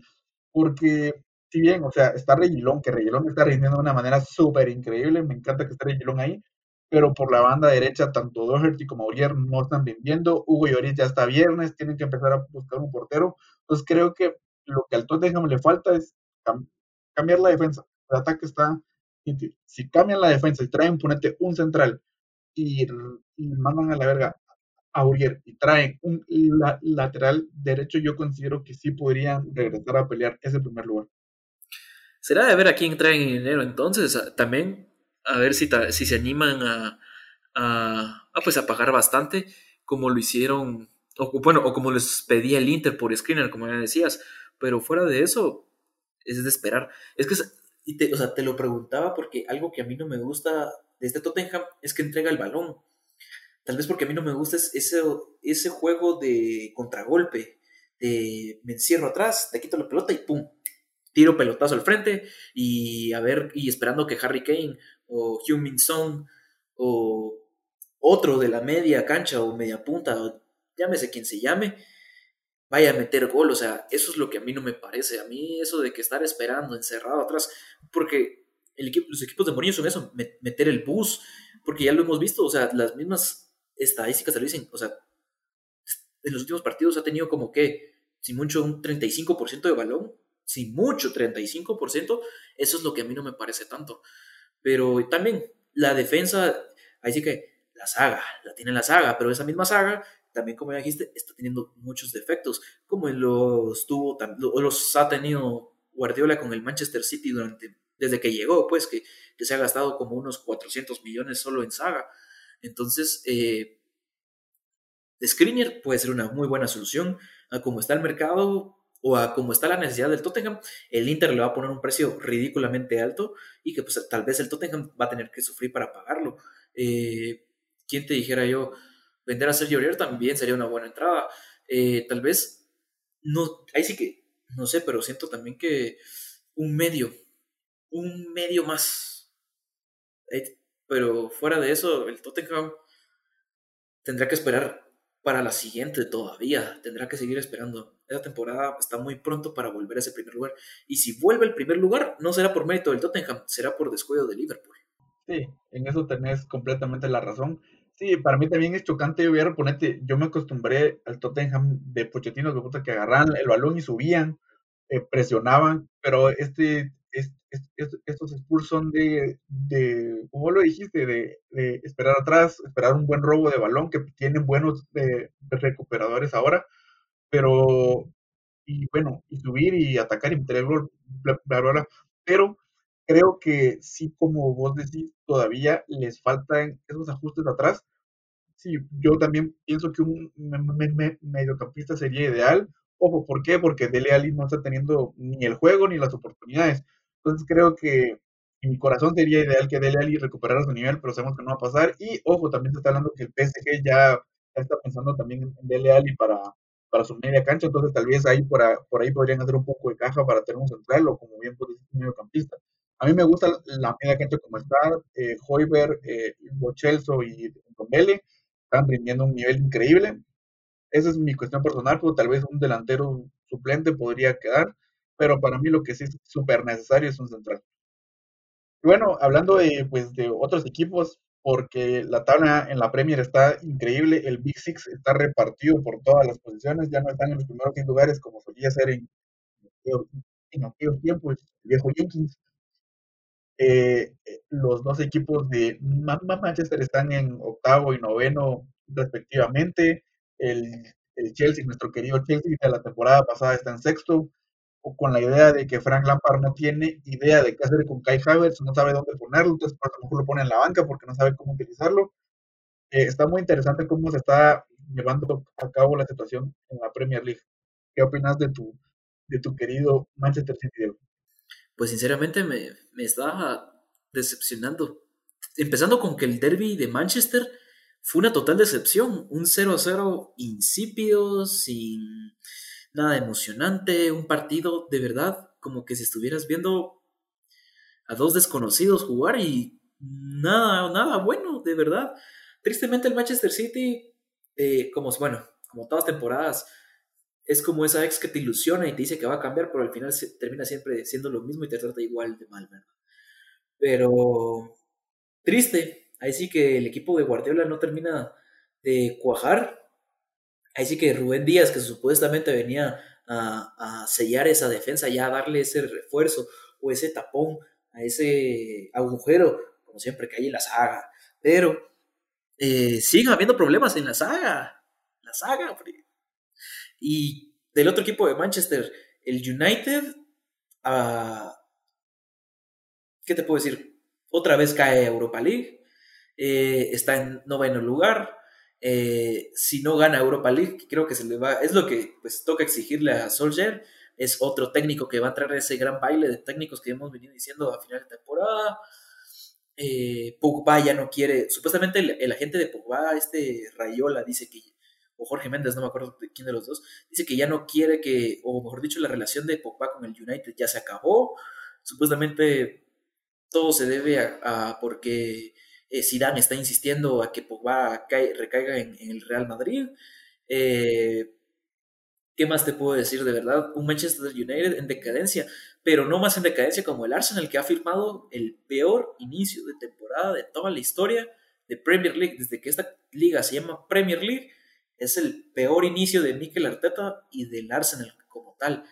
porque si bien, o sea, está Reguilón, que Reguilón está rindiendo de una manera súper increíble, me encanta que esté Reguilón ahí, pero por la banda derecha, tanto Doherty como Aurier no están vendiendo, Hugo Lloris ya está viernes, tienen que empezar a buscar un portero, entonces creo que lo que al Tottenham le falta es cambiar la defensa. El ataque está. Si cambian la defensa y traen, ponete un central y, mandan a la verga Aurier y traen un lateral derecho, yo considero que sí podrían regresar a pelear ese primer lugar. Será de ver a quién traen en enero entonces, también a ver si, si se animan a, a, pues a pagar bastante, como lo hicieron, o bueno, o como les pedía el Inter por screener, como ya decías, pero fuera de eso, es de esperar. Es que, y te, o sea, te lo preguntaba porque algo que a mí no me gusta de este Tottenham es que entrega el balón. Tal vez porque a mí no me gusta ese, ese juego de contragolpe, de me encierro atrás, te quito la pelota y pum, tiro pelotazo al frente y a ver, y esperando que Harry Kane o Hugh Min Song o otro de la media cancha o media punta, o llámese quien se llame, vaya a meter gol. O sea, eso es lo que a mí no me parece. A mí eso de que estar esperando, encerrado atrás, porque los equipos de Mourinho son eso, meter el bus, porque ya lo hemos visto, o sea, las mismas estadísticas te lo dicen, o sea, en los últimos partidos ha tenido como que, si mucho, un 35% de balón, si mucho, 35%, eso es lo que a mí no me parece tanto. Pero también la defensa, ahí sí que la saga, la tiene la saga, pero esa misma saga, también como ya dijiste, está teniendo muchos defectos, como los tuvo, los ha tenido Guardiola con el Manchester City durante, desde que llegó, pues que, que se ha gastado como unos 400 millones solo en saga. Entonces, eh, Screener puede ser una muy buena solución a cómo está el mercado o a cómo está la necesidad del Tottenham. El Inter le va a poner un precio ridículamente alto y que pues, tal vez el Tottenham va a tener que sufrir para pagarlo. Eh, ¿Quién te dijera yo? Vender a Sergio Aurier también sería una buena entrada. Eh, tal vez, no, ahí sí que, no sé, pero siento también que un medio, un medio más. Pero fuera de eso, el Tottenham tendrá que esperar para la siguiente todavía. Tendrá que seguir esperando. Esa temporada está muy pronto para volver a ese primer lugar. Y si vuelve al primer lugar, no será por mérito del Tottenham, será por descuido de Liverpool. Sí, en eso tenés completamente la razón. Sí, para mí también es chocante. Yo a yo me acostumbré al Tottenham de Pochettino, que gusta que agarran el balón y subían, eh, presionaban, pero este estos Spurs son de, de, como lo dijiste, de, esperar atrás, esperar un buen robo de balón, que tienen buenos eh, recuperadores ahora, pero, y bueno, y subir y atacar y meter el gol, bla, bla, bla, pero creo que sí, como vos decís, todavía les faltan esos ajustes atrás. Sí, yo también pienso que un mediocampista sería ideal. Ojo, ¿por qué? Porque Dele Alli no está teniendo ni el juego ni las oportunidades. Entonces creo que en mi corazón sería ideal que Dele Alli recuperara su nivel, pero sabemos que no va a pasar. Y ojo, también se está hablando que el PSG ya, está pensando también en Dele Alli para, para su media cancha, entonces tal vez ahí por, por ahí podrían hacer un poco de caja para tener un central o como bien puede ser un mediocampista. A mí me gusta la media cancha como está, eh, Hoiber, eh, Bochelso y Dombele están rindiendo un nivel increíble. Esa es mi cuestión personal, pero tal vez un delantero suplente podría quedar pero para mí lo que sí es súper necesario es un central. Y bueno, hablando de, pues, de otros equipos, porque la tabla en la Premier está increíble, el Big Six está repartido por todas las posiciones, ya no están en los primeros 100 lugares como solía ser en, en aquellos tiempos, el viejo Jenkins. Eh, eh, los dos equipos de Manchester están en octavo y noveno respectivamente. El, el Chelsea, nuestro querido Chelsea de la temporada pasada está en sexto o con la idea de que Frank Lampard no tiene idea de qué hacer con Kai Havertz, no sabe dónde ponerlo, entonces a lo mejor lo pone en la banca porque no sabe cómo utilizarlo. Eh, está muy interesante cómo se está llevando a cabo la situación en la Premier League. ¿Qué opinas de tu, de tu querido Manchester City? Pues sinceramente me, me está decepcionando. Empezando con que el derby de Manchester fue una total decepción. Un 0-0 insípido, sin nada emocionante, un partido de verdad como que si estuvieras viendo a dos desconocidos jugar y nada, nada bueno, de verdad. Tristemente el Manchester City, eh, como bueno, como todas temporadas, es como esa ex que te ilusiona y te dice que va a cambiar, pero al final termina siempre siendo lo mismo y te trata igual de mal, ¿verdad? Pero triste, ahí sí que el equipo de Guardiola no termina de cuajar Ahí sí que Rubén Díaz, que supuestamente venía a, sellar esa defensa, ya a darle ese refuerzo o ese tapón a ese agujero, como siempre que hay en la saga. Pero eh, siguen habiendo problemas en la saga. saga. Y del otro equipo de Manchester, el United, uh, ¿qué te puedo decir? Otra vez cae Europa League, eh, está en noveno lugar. Eh, si no gana Europa League, creo que se le va, es lo que pues toca exigirle a Solskjaer, es otro técnico que va a traer ese gran baile de técnicos que hemos venido diciendo a final de temporada. Eh, Pogba ya no quiere, supuestamente el, agente de Pogba, este Rayola, dice que, o Jorge Méndez, no me acuerdo quién de los dos, dice que ya no quiere que, o mejor dicho, la relación de Pogba con el United ya se acabó. Supuestamente todo se debe a, porque eh, Zidane está insistiendo a que Pogba recaiga en, el Real Madrid. Eh, ¿Qué más te puedo decir de verdad? Un Manchester United en decadencia, pero no más en decadencia como el Arsenal, que ha firmado el peor inicio de temporada de toda la historia de Premier League. Desde que esta liga se llama Premier League, es el peor inicio de Mikel Arteta y del Arsenal como tal.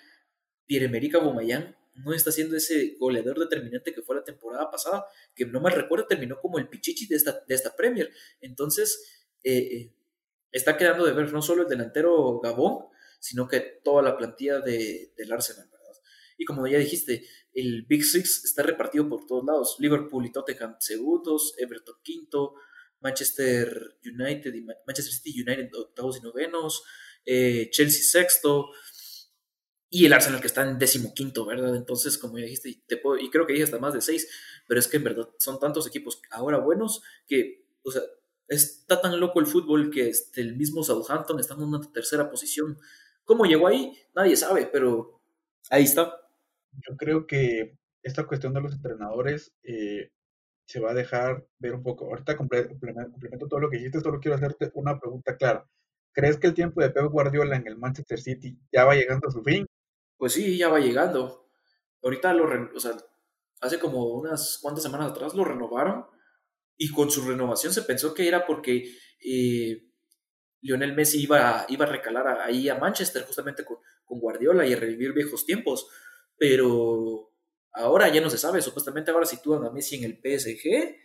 Pierre-Emerick Aubameyang no está siendo ese goleador determinante que fue la temporada pasada, que no mal recuerdo terminó como el pichichi de esta, de esta Premier. Entonces, eh, eh, está quedando de ver no solo el delantero Gabón, sino que toda la plantilla de, del Arsenal. Y como ya dijiste, el Big Six está repartido por todos lados. Liverpool y Tottenham segundos, Everton quinto, Manchester United y Manchester City United octavos y novenos, eh, Chelsea sexto y el Arsenal que está en décimo quinto, ¿verdad? Entonces, como ya dijiste, te puedo, y creo que dije hasta más de seis, pero es que en verdad son tantos equipos ahora buenos que, o sea, está tan loco el fútbol que este, el mismo Southampton está en una tercera posición ¿Cómo llegó ahí? Nadie sabe, pero ahí está. Yo creo que esta cuestión de los entrenadores eh, se va a dejar ver un poco. Ahorita complemento todo lo que dijiste, solo quiero hacerte una pregunta clara. ¿Crees que el tiempo de Pep Guardiola en el Manchester City ya va llegando a su fin? Pues sí, ya va llegando. Ahorita lo, o sea, hace como unas cuantas semanas atrás lo renovaron y con su renovación se pensó que era porque eh, Lionel Messi iba, a, iba a recalar ahí a Manchester justamente con, Guardiola y a revivir viejos tiempos, pero ahora ya no se sabe, supuestamente ahora sitúan a Messi en el PSG,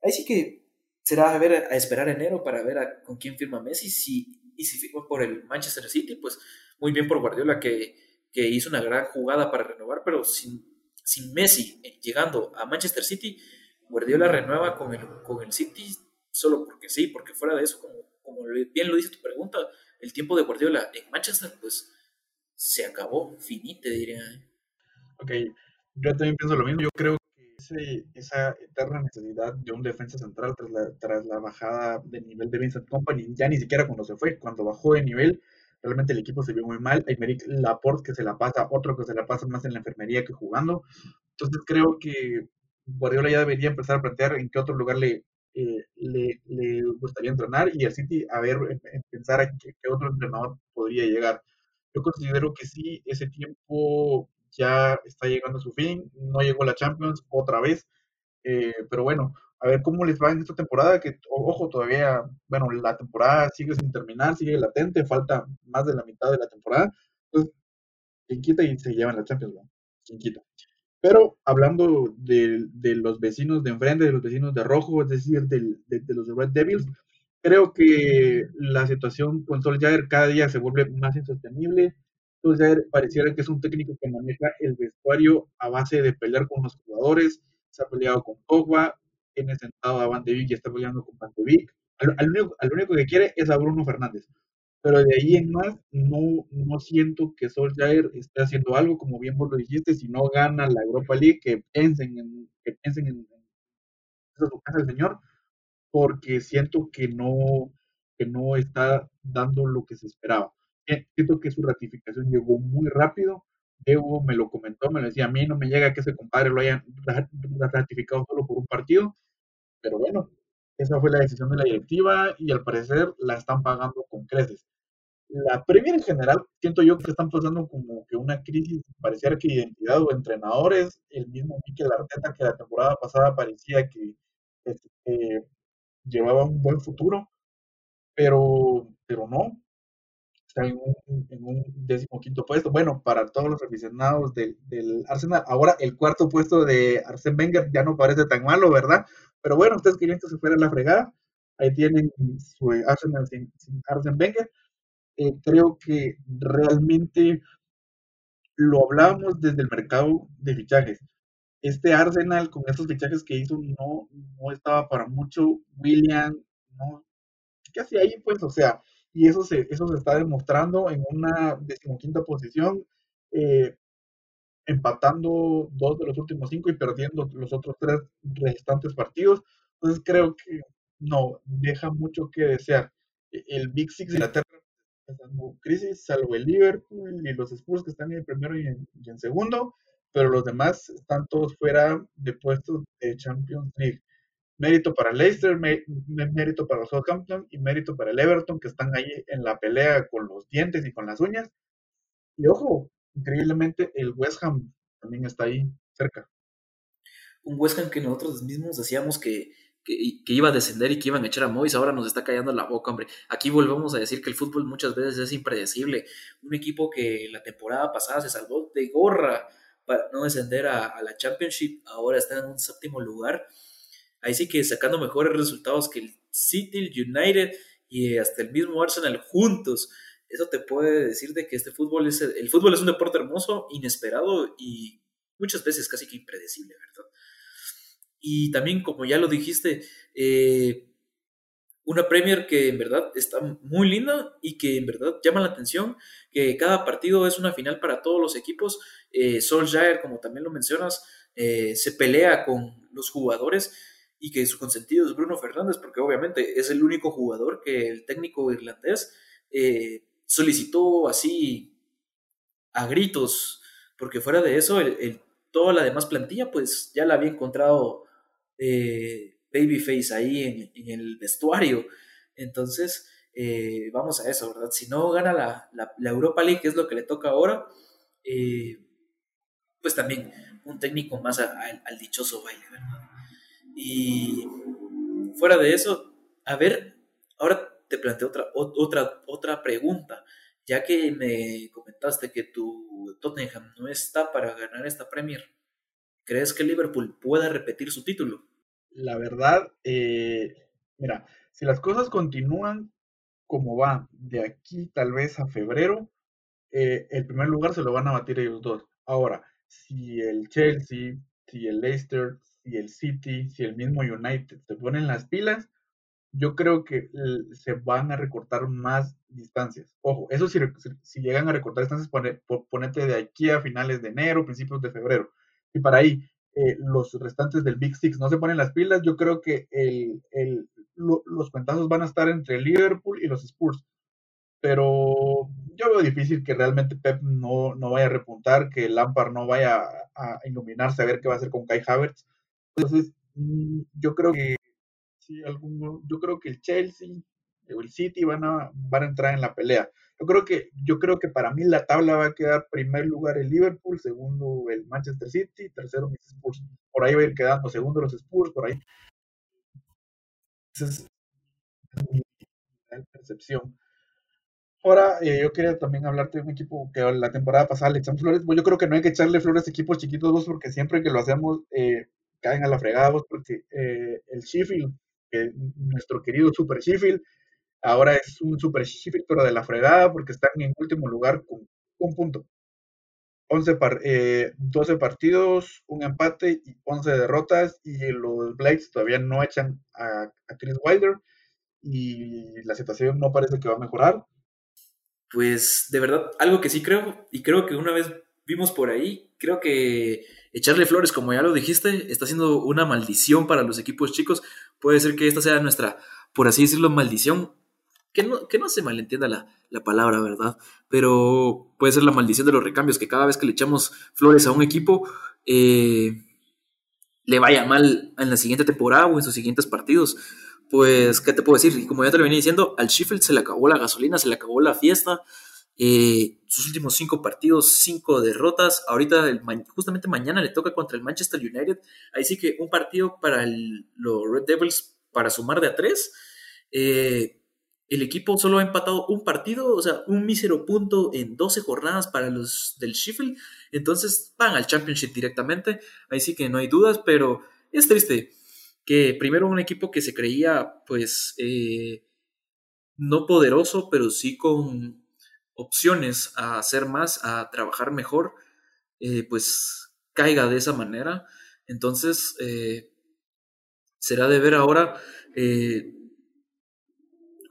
ahí sí que será a, ver, a esperar enero para ver con quién firma Messi, si, y si firma por el Manchester City, pues muy bien por Guardiola que, que hizo una gran jugada para renovar, pero sin, sin Messi llegando a Manchester City, Guardiola renueva con el, con el City solo porque sí, porque fuera de eso, como como bien lo dice tu pregunta, el tiempo de Guardiola en Manchester, pues se acabó, finite, diría. ¿eh? Ok, yo también pienso lo mismo. Yo creo que ese, esa eterna necesidad de un defensa central tras la, tras la bajada de nivel de Vincent Company, ya ni siquiera cuando se fue, cuando bajó de nivel, realmente el equipo se vio muy mal. Hay Merrick Laporte que se la pasa, otro que se la pasa más en la enfermería que jugando. Entonces creo que Guardiola ya debería empezar a plantear en qué otro lugar le, eh, le, le, gustaría entrenar y el City a ver, pensar a qué, otro entrenador podría llegar. Yo considero que sí, ese tiempo ya está llegando a su fin, no llegó la Champions otra vez, eh, pero bueno, a ver cómo les va en esta temporada, que ojo, todavía, bueno, la temporada sigue sin terminar, sigue latente, falta más de la mitad de la temporada, entonces, quien quita y se llevan la Champions, ¿no? quien quita. Pero hablando de, los vecinos de enfrente, de los vecinos de rojo, es decir, de, los Red Devils, creo que la situación con Solskjaer cada día se vuelve más insostenible. Solskjaer pareciera que es un técnico que maneja el vestuario a base de pelear con los jugadores. Se ha peleado con Pogba, tiene sentado a Van de Beek y está peleando con Van de Beek. Al, único, al único que quiere es a Bruno Fernández pero de ahí en más no, no siento que Solskjaer esté haciendo algo, como bien vos lo dijiste, si no gana la Europa League, que piensen en, que piensen en, eso su casa el señor, porque siento que no, que no está dando lo que se esperaba. Eh, siento que su ratificación llegó muy rápido, Diego me lo comentó, me lo decía, a mí no me llega que ese compadre lo hayan ratificado solo por un partido, pero bueno, esa fue la decisión de la directiva y al parecer la están pagando con creces. La Premier en general, siento yo que están pasando como que una crisis, pareciera que identidad o entrenadores, el mismo Mikel Arteta que la temporada pasada parecía que este, llevaba un buen futuro, pero, pero no, está en un, en un décimo quinto puesto. Bueno, para todos los aficionados del, del, Arsenal, ahora el cuarto puesto de Arsene Wenger ya no parece tan malo, ¿verdad? Pero bueno, ustedes querían que se fuera la fregada, ahí tienen su Arsenal sin, sin Arsene Wenger. Eh, creo que realmente lo hablábamos desde el mercado de fichajes. Este Arsenal con estos fichajes que hizo no, no estaba para mucho. William, no, ¿qué hacía ahí? Pues, o sea, y eso se, eso se está demostrando en una decimoquinta posición, eh, empatando dos de los últimos cinco y perdiendo los otros tres restantes partidos. Entonces creo que no, deja mucho que desear. E, el Big Six de Inglaterra pasando crisis, salvo el Liverpool y los Spurs que están en el primero y en, segundo, pero los demás están todos fuera de puestos de Champions League. Mérito para Leicester, mérito para Southampton y mérito para el Everton que están ahí en la pelea con los dientes y con las uñas. Y ojo, increíblemente el West Ham también está ahí cerca. Un West Ham que nosotros mismos decíamos que que, iba a descender y que iban a echar a Mois, ahora nos está callando la boca, hombre. Aquí volvemos a decir que el fútbol muchas veces es impredecible. Un equipo que la temporada pasada se salvó de gorra para no descender a, la Championship, ahora está en un séptimo lugar. Ahí sí que sacando mejores resultados que el City, United y hasta el mismo Arsenal juntos. Eso te puede decir de que este fútbol es el fútbol es un deporte hermoso, inesperado y muchas veces casi que impredecible, ¿verdad? Y también, como ya lo dijiste, eh, una Premier que en verdad está muy linda y que en verdad llama la atención, que cada partido es una final para todos los equipos. Eh, Solskjaer, como también lo mencionas, eh, se pelea con los jugadores y que su consentido es Bruno Fernández, porque obviamente es el único jugador que el técnico irlandés eh, solicitó así a gritos, porque fuera de eso, el, toda la demás plantilla pues ya la había encontrado eh, babyface ahí en, el vestuario. Entonces, eh, vamos a eso, ¿verdad? Si no gana la, Europa League, que es lo que le toca ahora, eh, pues también un técnico más al dichoso baile, ¿verdad? Y fuera de eso, a ver, ahora te planteo otra, otra, otra pregunta, ya que me comentaste que tu Tottenham no está para ganar esta Premier. ¿Crees que Liverpool pueda repetir su título? La verdad, eh, mira, si las cosas continúan como va de aquí tal vez a febrero, eh, el primer lugar se lo van a batir ellos dos. Ahora, si el Chelsea, si el Leicester, si el City, si el mismo United se ponen las pilas, yo creo que se van a recortar más distancias. Ojo, eso si, si llegan a recortar distancias, ponete de aquí a finales de enero, principios de febrero. Y para ahí, eh, los restantes del Big Six no se ponen las pilas, yo creo que el, el, los cuentazos van a estar entre Liverpool y los Spurs. Pero yo veo difícil que realmente Pep no, no vaya a repuntar, que Lampard no vaya a, iluminarse a ver qué va a hacer con Kai Havertz. Entonces, mm, yo creo que sí, alguno, yo creo que el Chelsea o el City van a, van a entrar en la pelea. Yo creo que, yo creo que para mí la tabla va a quedar primer lugar el Liverpool, segundo el Manchester City, tercero mis Spurs. Por ahí va a ir quedando segundo los Spurs, por ahí. Esa es mi percepción. Ahora, eh, yo quería también hablarte de un equipo que la temporada pasada le echamos flores. Pues yo creo que no hay que echarle flores a equipos chiquitos porque siempre que lo hacemos eh, caen a la fregada vos, porque eh, el Sheffield, nuestro querido Super Sheffield, Ahora es un super Sheffield, pero de la fregada, porque están en último lugar con un punto. 11 12 eh, partidos, un empate y 11 derrotas. Y los Blades todavía no echan a, Chris Wilder. Y la situación no parece que va a mejorar. Pues de verdad, algo que sí creo, y creo que una vez vimos por ahí, creo que echarle flores, como ya lo dijiste, está siendo una maldición para los equipos chicos. Puede ser que esta sea nuestra, por así decirlo, maldición que no, que no se malentienda la, palabra, ¿verdad? Pero puede ser la maldición de los recambios, que cada vez que le echamos flores a un equipo, eh, le vaya mal en la siguiente temporada o en sus siguientes partidos. Pues, ¿qué te puedo decir? Y como ya te lo venía diciendo, al Sheffield se le acabó la gasolina, se le acabó la fiesta. Eh, sus últimos cinco partidos, cinco derrotas. Ahorita, justamente mañana le toca contra el Manchester United. Ahí sí que un partido para los Red Devils para sumar de a tres. Eh, el equipo solo ha empatado un partido, o sea, un mísero punto en 12 jornadas para los del Sheffield. Entonces van al Championship directamente. Ahí sí que no hay dudas, pero es triste. que primero un equipo que se creía pues eh, no poderoso, pero sí con opciones a hacer más, a trabajar mejor, eh, pues caiga de esa manera. Entonces, eh, será de ver ahora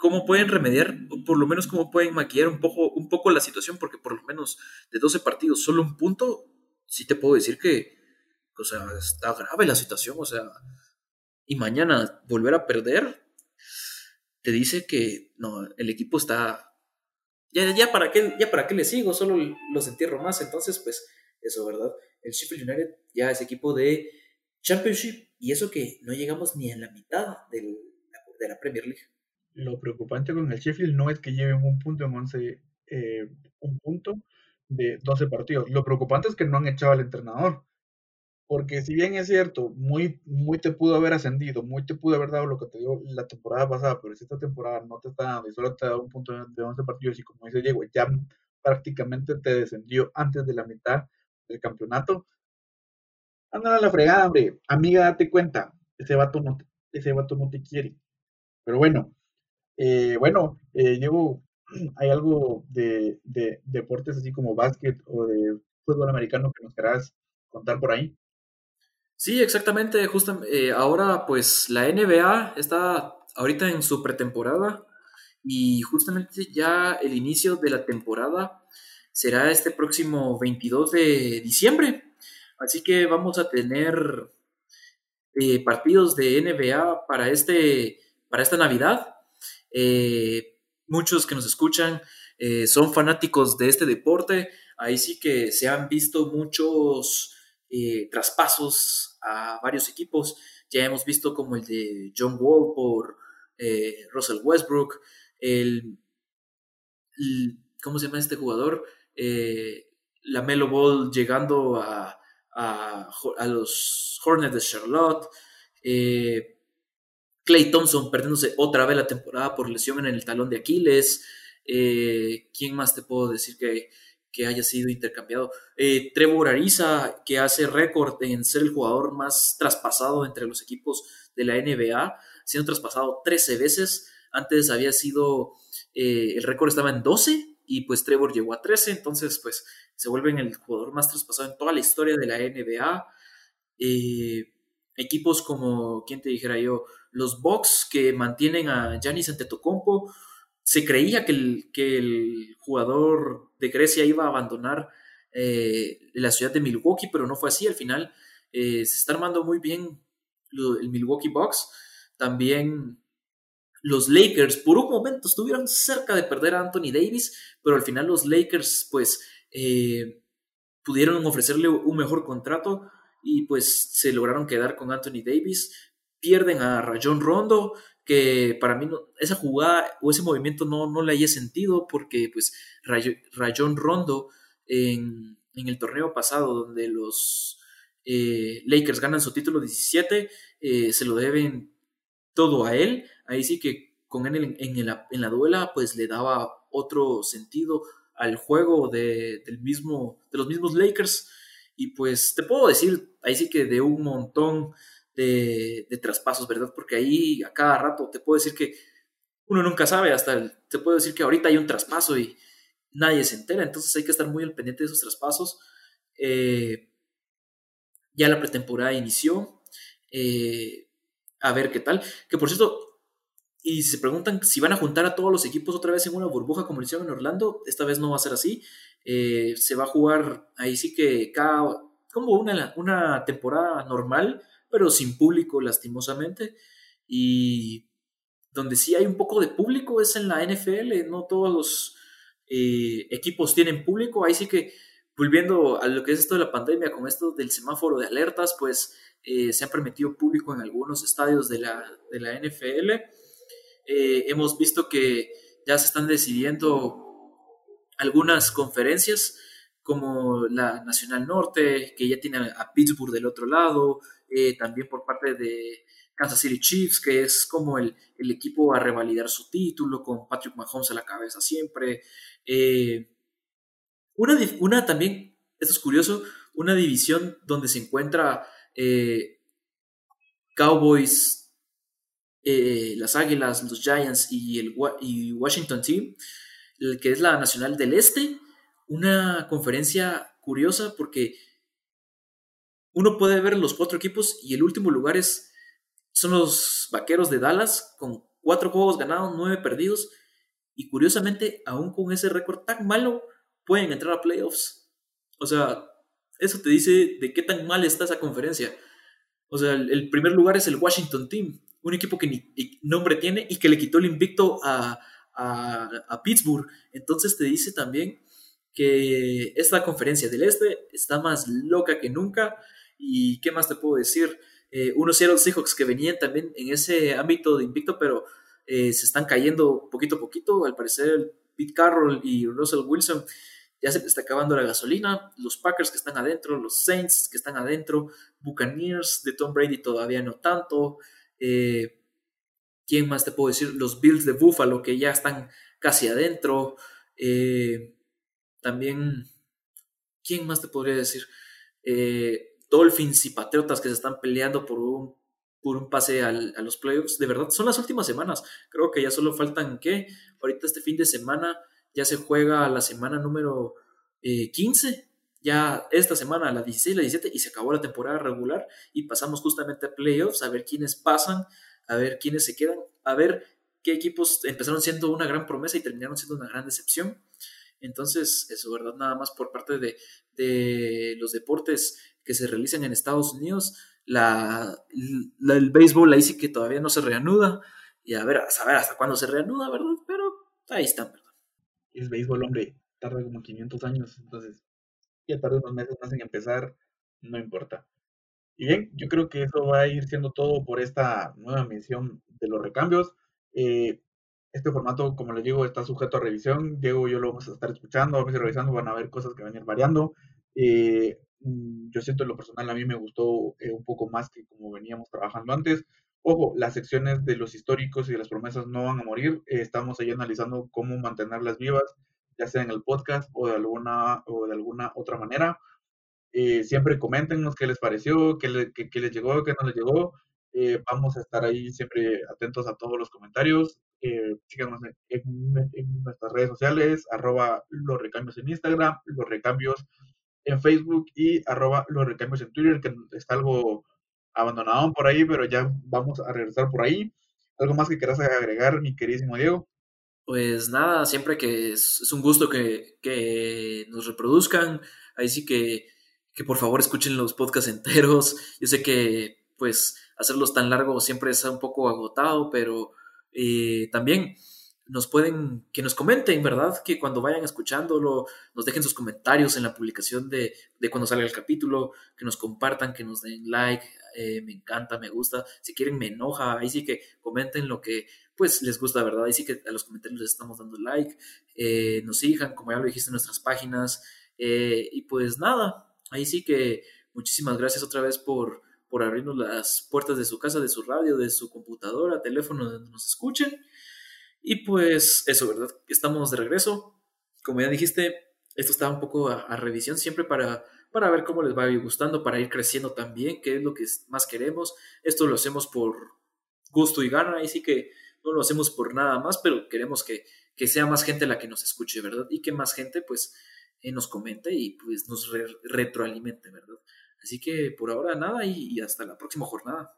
cómo pueden remediar, o por lo menos cómo pueden maquillar un poco, un poco la situación, porque por lo menos de 12 partidos, solo un punto, sí te puedo decir que, o sea, está grave la situación, o sea, y mañana volver a perder, te dice que no, el equipo está. Ya, para qué, ya para qué le sigo, solo los entierro más. Entonces, pues, eso, ¿verdad? El Sheffield United ya es equipo de Championship y eso que no llegamos ni a la mitad de la Premier League. Lo preocupante con el Sheffield no es que lleven un punto en 11, eh, un punto de 12 partidos. Lo preocupante es que no han echado al entrenador. Porque si bien es cierto, muy, muy te pudo haber ascendido, muy te pudo haber dado lo que te dio la temporada pasada, pero si esta temporada no te está dando y solo te dado un punto de 11 partidos y como dice Diego, ya prácticamente te descendió antes de la mitad del campeonato. Anda a la fregada, hombre. Amiga, date cuenta. Ese vato no te, ese vato no te quiere. Pero bueno, eh, bueno, eh, Diego, [clears throat] ¿hay algo de, de, deportes así como básquet o de fútbol americano que nos querás contar por ahí? Sí, exactamente. Eh, ahora, pues la NBA está ahorita en su pretemporada y justamente ya el inicio de la temporada será este próximo 22 de diciembre. Así que vamos a tener eh, partidos de NBA para, este, para esta Navidad. Eh, muchos que nos escuchan son fanáticos de este deporte. Ahí sí que se han visto muchos traspasos a varios equipos. Ya hemos visto como el de John Wall por eh, Russell Westbrook, el, ¿cómo se llama este jugador? Eh, la Melo Ball llegando a, a, los Hornets de Charlotte. Eh, Clay Thompson perdiéndose otra vez la temporada por lesión en el talón de Aquiles. ¿Quién más te puedo decir que que haya sido intercambiado. Eh, Trevor Ariza, que hace récord en ser el jugador más traspasado entre los equipos de la NBA, siendo traspasado 13 veces. Antes había sido, eh, el récord estaba en 12 y pues Trevor llegó a 13, entonces pues se vuelve el jugador más traspasado en toda la historia de la NBA. Eh, equipos como, ¿quién te dijera yo? Los Bucks que mantienen a Giannis Antetokounmpo, se creía que el, que el jugador de Grecia iba a abandonar eh, la ciudad de Milwaukee, pero no fue así. Al final eh, se está armando muy bien el Milwaukee Bucks. También los Lakers, por un momento estuvieron cerca de perder a Anthony Davis, pero al final los Lakers, pues, eh, pudieron ofrecerle un mejor contrato y pues se lograron quedar con Anthony Davis. Pierden a Rayon Rondo, que para mí esa jugada o ese movimiento no, no le haya sentido porque pues Rayon Rondo en, el torneo pasado donde los eh, Lakers ganan su título 17 eh, se lo deben todo a él ahí sí que con él en, la, duela pues le daba otro sentido al juego de, del mismo, de los mismos Lakers. Y pues te puedo decir ahí sí que de un montón de, traspasos, ¿verdad? Porque ahí a cada rato te puedo decir que uno nunca sabe, hasta te puedo decir que ahorita hay un traspaso y nadie se entera, entonces hay que estar muy al pendiente de esos traspasos. Eh, ya la pretemporada inició, eh, a ver qué tal. Que por cierto, y se preguntan si van a juntar a todos los equipos otra vez en una burbuja como lo hicieron en Orlando, esta vez no va a ser así. Eh, se va a jugar ahí sí que cada, como una, una temporada normal, pero sin público lastimosamente. Y donde sí hay un poco de público es en la NFL, no todos los eh, equipos tienen público, ahí sí que volviendo a lo que es esto de la pandemia, con esto del semáforo de alertas, pues eh, se ha permitido público en algunos estadios de la, de la NFL. Eh, hemos visto que ya se están decidiendo algunas conferencias como la Nacional Norte, que ya tiene a Pittsburgh del otro lado, eh, también por parte de Kansas City Chiefs, que es como el, equipo a revalidar su título, con Patrick Mahomes a la cabeza siempre. Eh, una, una, también, esto es curioso, una división donde se encuentra eh, Cowboys, las Águilas, los Giants y el Washington Team, el que es la Nacional del Este, una conferencia curiosa porque uno puede ver los cuatro equipos y el último lugar es, son los Vaqueros de Dallas con cuatro juegos ganados, nueve perdidos y curiosamente, aún con ese récord tan malo, pueden entrar a playoffs. O sea, eso te dice de qué tan mal está esa conferencia. O sea, el, primer lugar es el Washington Team, un equipo que ni nombre tiene y que le quitó el invicto a, a, Pittsburgh. Entonces te dice también que esta conferencia del Este está más loca que nunca. ¿Y qué más te puedo decir? Eh, unos Seattle Seahawks que venían también en ese ámbito de invicto, pero eh, se están cayendo poquito a poquito. Al parecer, Pete Carroll y Russell Wilson ya se está acabando la gasolina, los Packers que están adentro, los Saints que están adentro, Buccaneers de Tom Brady todavía no tanto, eh, ¿quién más te puedo decir? Los Bills de Buffalo que ya están casi adentro, eh, también, ¿quién más te podría decir? Dolphins y Patriotas que se están peleando por un, por un pase a los playoffs, de verdad, son las últimas semanas, creo que ya solo faltan, ¿qué? Ahorita este fin de semana ya se juega la semana número 15, eh, ya esta semana, la 16, la 17, y se acabó la temporada regular y pasamos justamente a playoffs, a ver quiénes pasan, a ver quiénes se quedan, a ver qué equipos empezaron siendo una gran promesa y terminaron siendo una gran decepción. Entonces, eso, ¿verdad? Nada más por parte de, de los deportes que se realizan en Estados Unidos, la, el béisbol ahí sí que todavía no se reanuda, y a ver, a saber hasta cuándo se reanuda, ¿verdad? Pero ahí están, ¿verdad? el béisbol, hombre, tarda como 500 años, entonces ya tarda unos meses más en empezar, no importa. Y bien, yo creo que eso va a ir siendo todo por esta nueva misión de los recambios. Eh, este formato, como les digo, está sujeto a revisión. Diego y yo lo vamos a estar escuchando, vamos a ir revisando, van a haber cosas que van a ir variando. Eh, mm, yo siento en lo personal, a mí me gustó eh, un poco más que como veníamos trabajando antes. Ojo, las secciones de los históricos y de las promesas no van a morir. Eh, estamos ahí analizando cómo mantenerlas vivas, ya sea en el podcast o de alguna, o de alguna otra manera. Eh, siempre coméntenos qué les pareció, qué, les llegó, qué no les llegó. Eh, vamos a estar ahí siempre atentos a todos los comentarios. Síganos en, nuestras redes sociales, arroba los recambios en Instagram, los recambios en Facebook y arroba los recambios en Twitter, que está algo abandonado por ahí, pero ya vamos a regresar por ahí. ¿Algo más que quieras agregar, mi queridísimo Diego? Pues nada, siempre que es, un gusto que, que, nos reproduzcan. Ahí sí que, que por favor escuchen los podcasts enteros. Yo sé que pues hacerlos tan largos siempre es un poco agotado, pero eh, también nos pueden, que nos comenten, ¿verdad? Que cuando vayan escuchándolo, nos dejen sus comentarios en la publicación de, de cuando salga el capítulo, que nos compartan, que nos den like, eh, me encanta, me gusta, si quieren me enoja, ahí sí que comenten lo que pues les gusta, ¿verdad? Ahí sí que a los comentarios les estamos dando like, eh, nos sigan, como ya lo dijiste en nuestras páginas, eh, y pues nada, ahí sí que muchísimas gracias otra vez por, por abrirnos las puertas de su casa, de su radio, de su computadora, teléfono, donde nos escuchen. Y pues eso, ¿verdad? Estamos de regreso. Como ya dijiste, esto está un poco a revisión siempre para para ver cómo les va a ir gustando, para ir creciendo también, qué es lo que más queremos. Esto lo hacemos por gusto y gana, y sí que no lo hacemos por nada más, pero queremos que, sea más gente la que nos escuche, ¿verdad? Y que más gente pues eh, nos comente y pues nos retroalimente, ¿verdad? Así que por ahora nada y hasta la próxima jornada.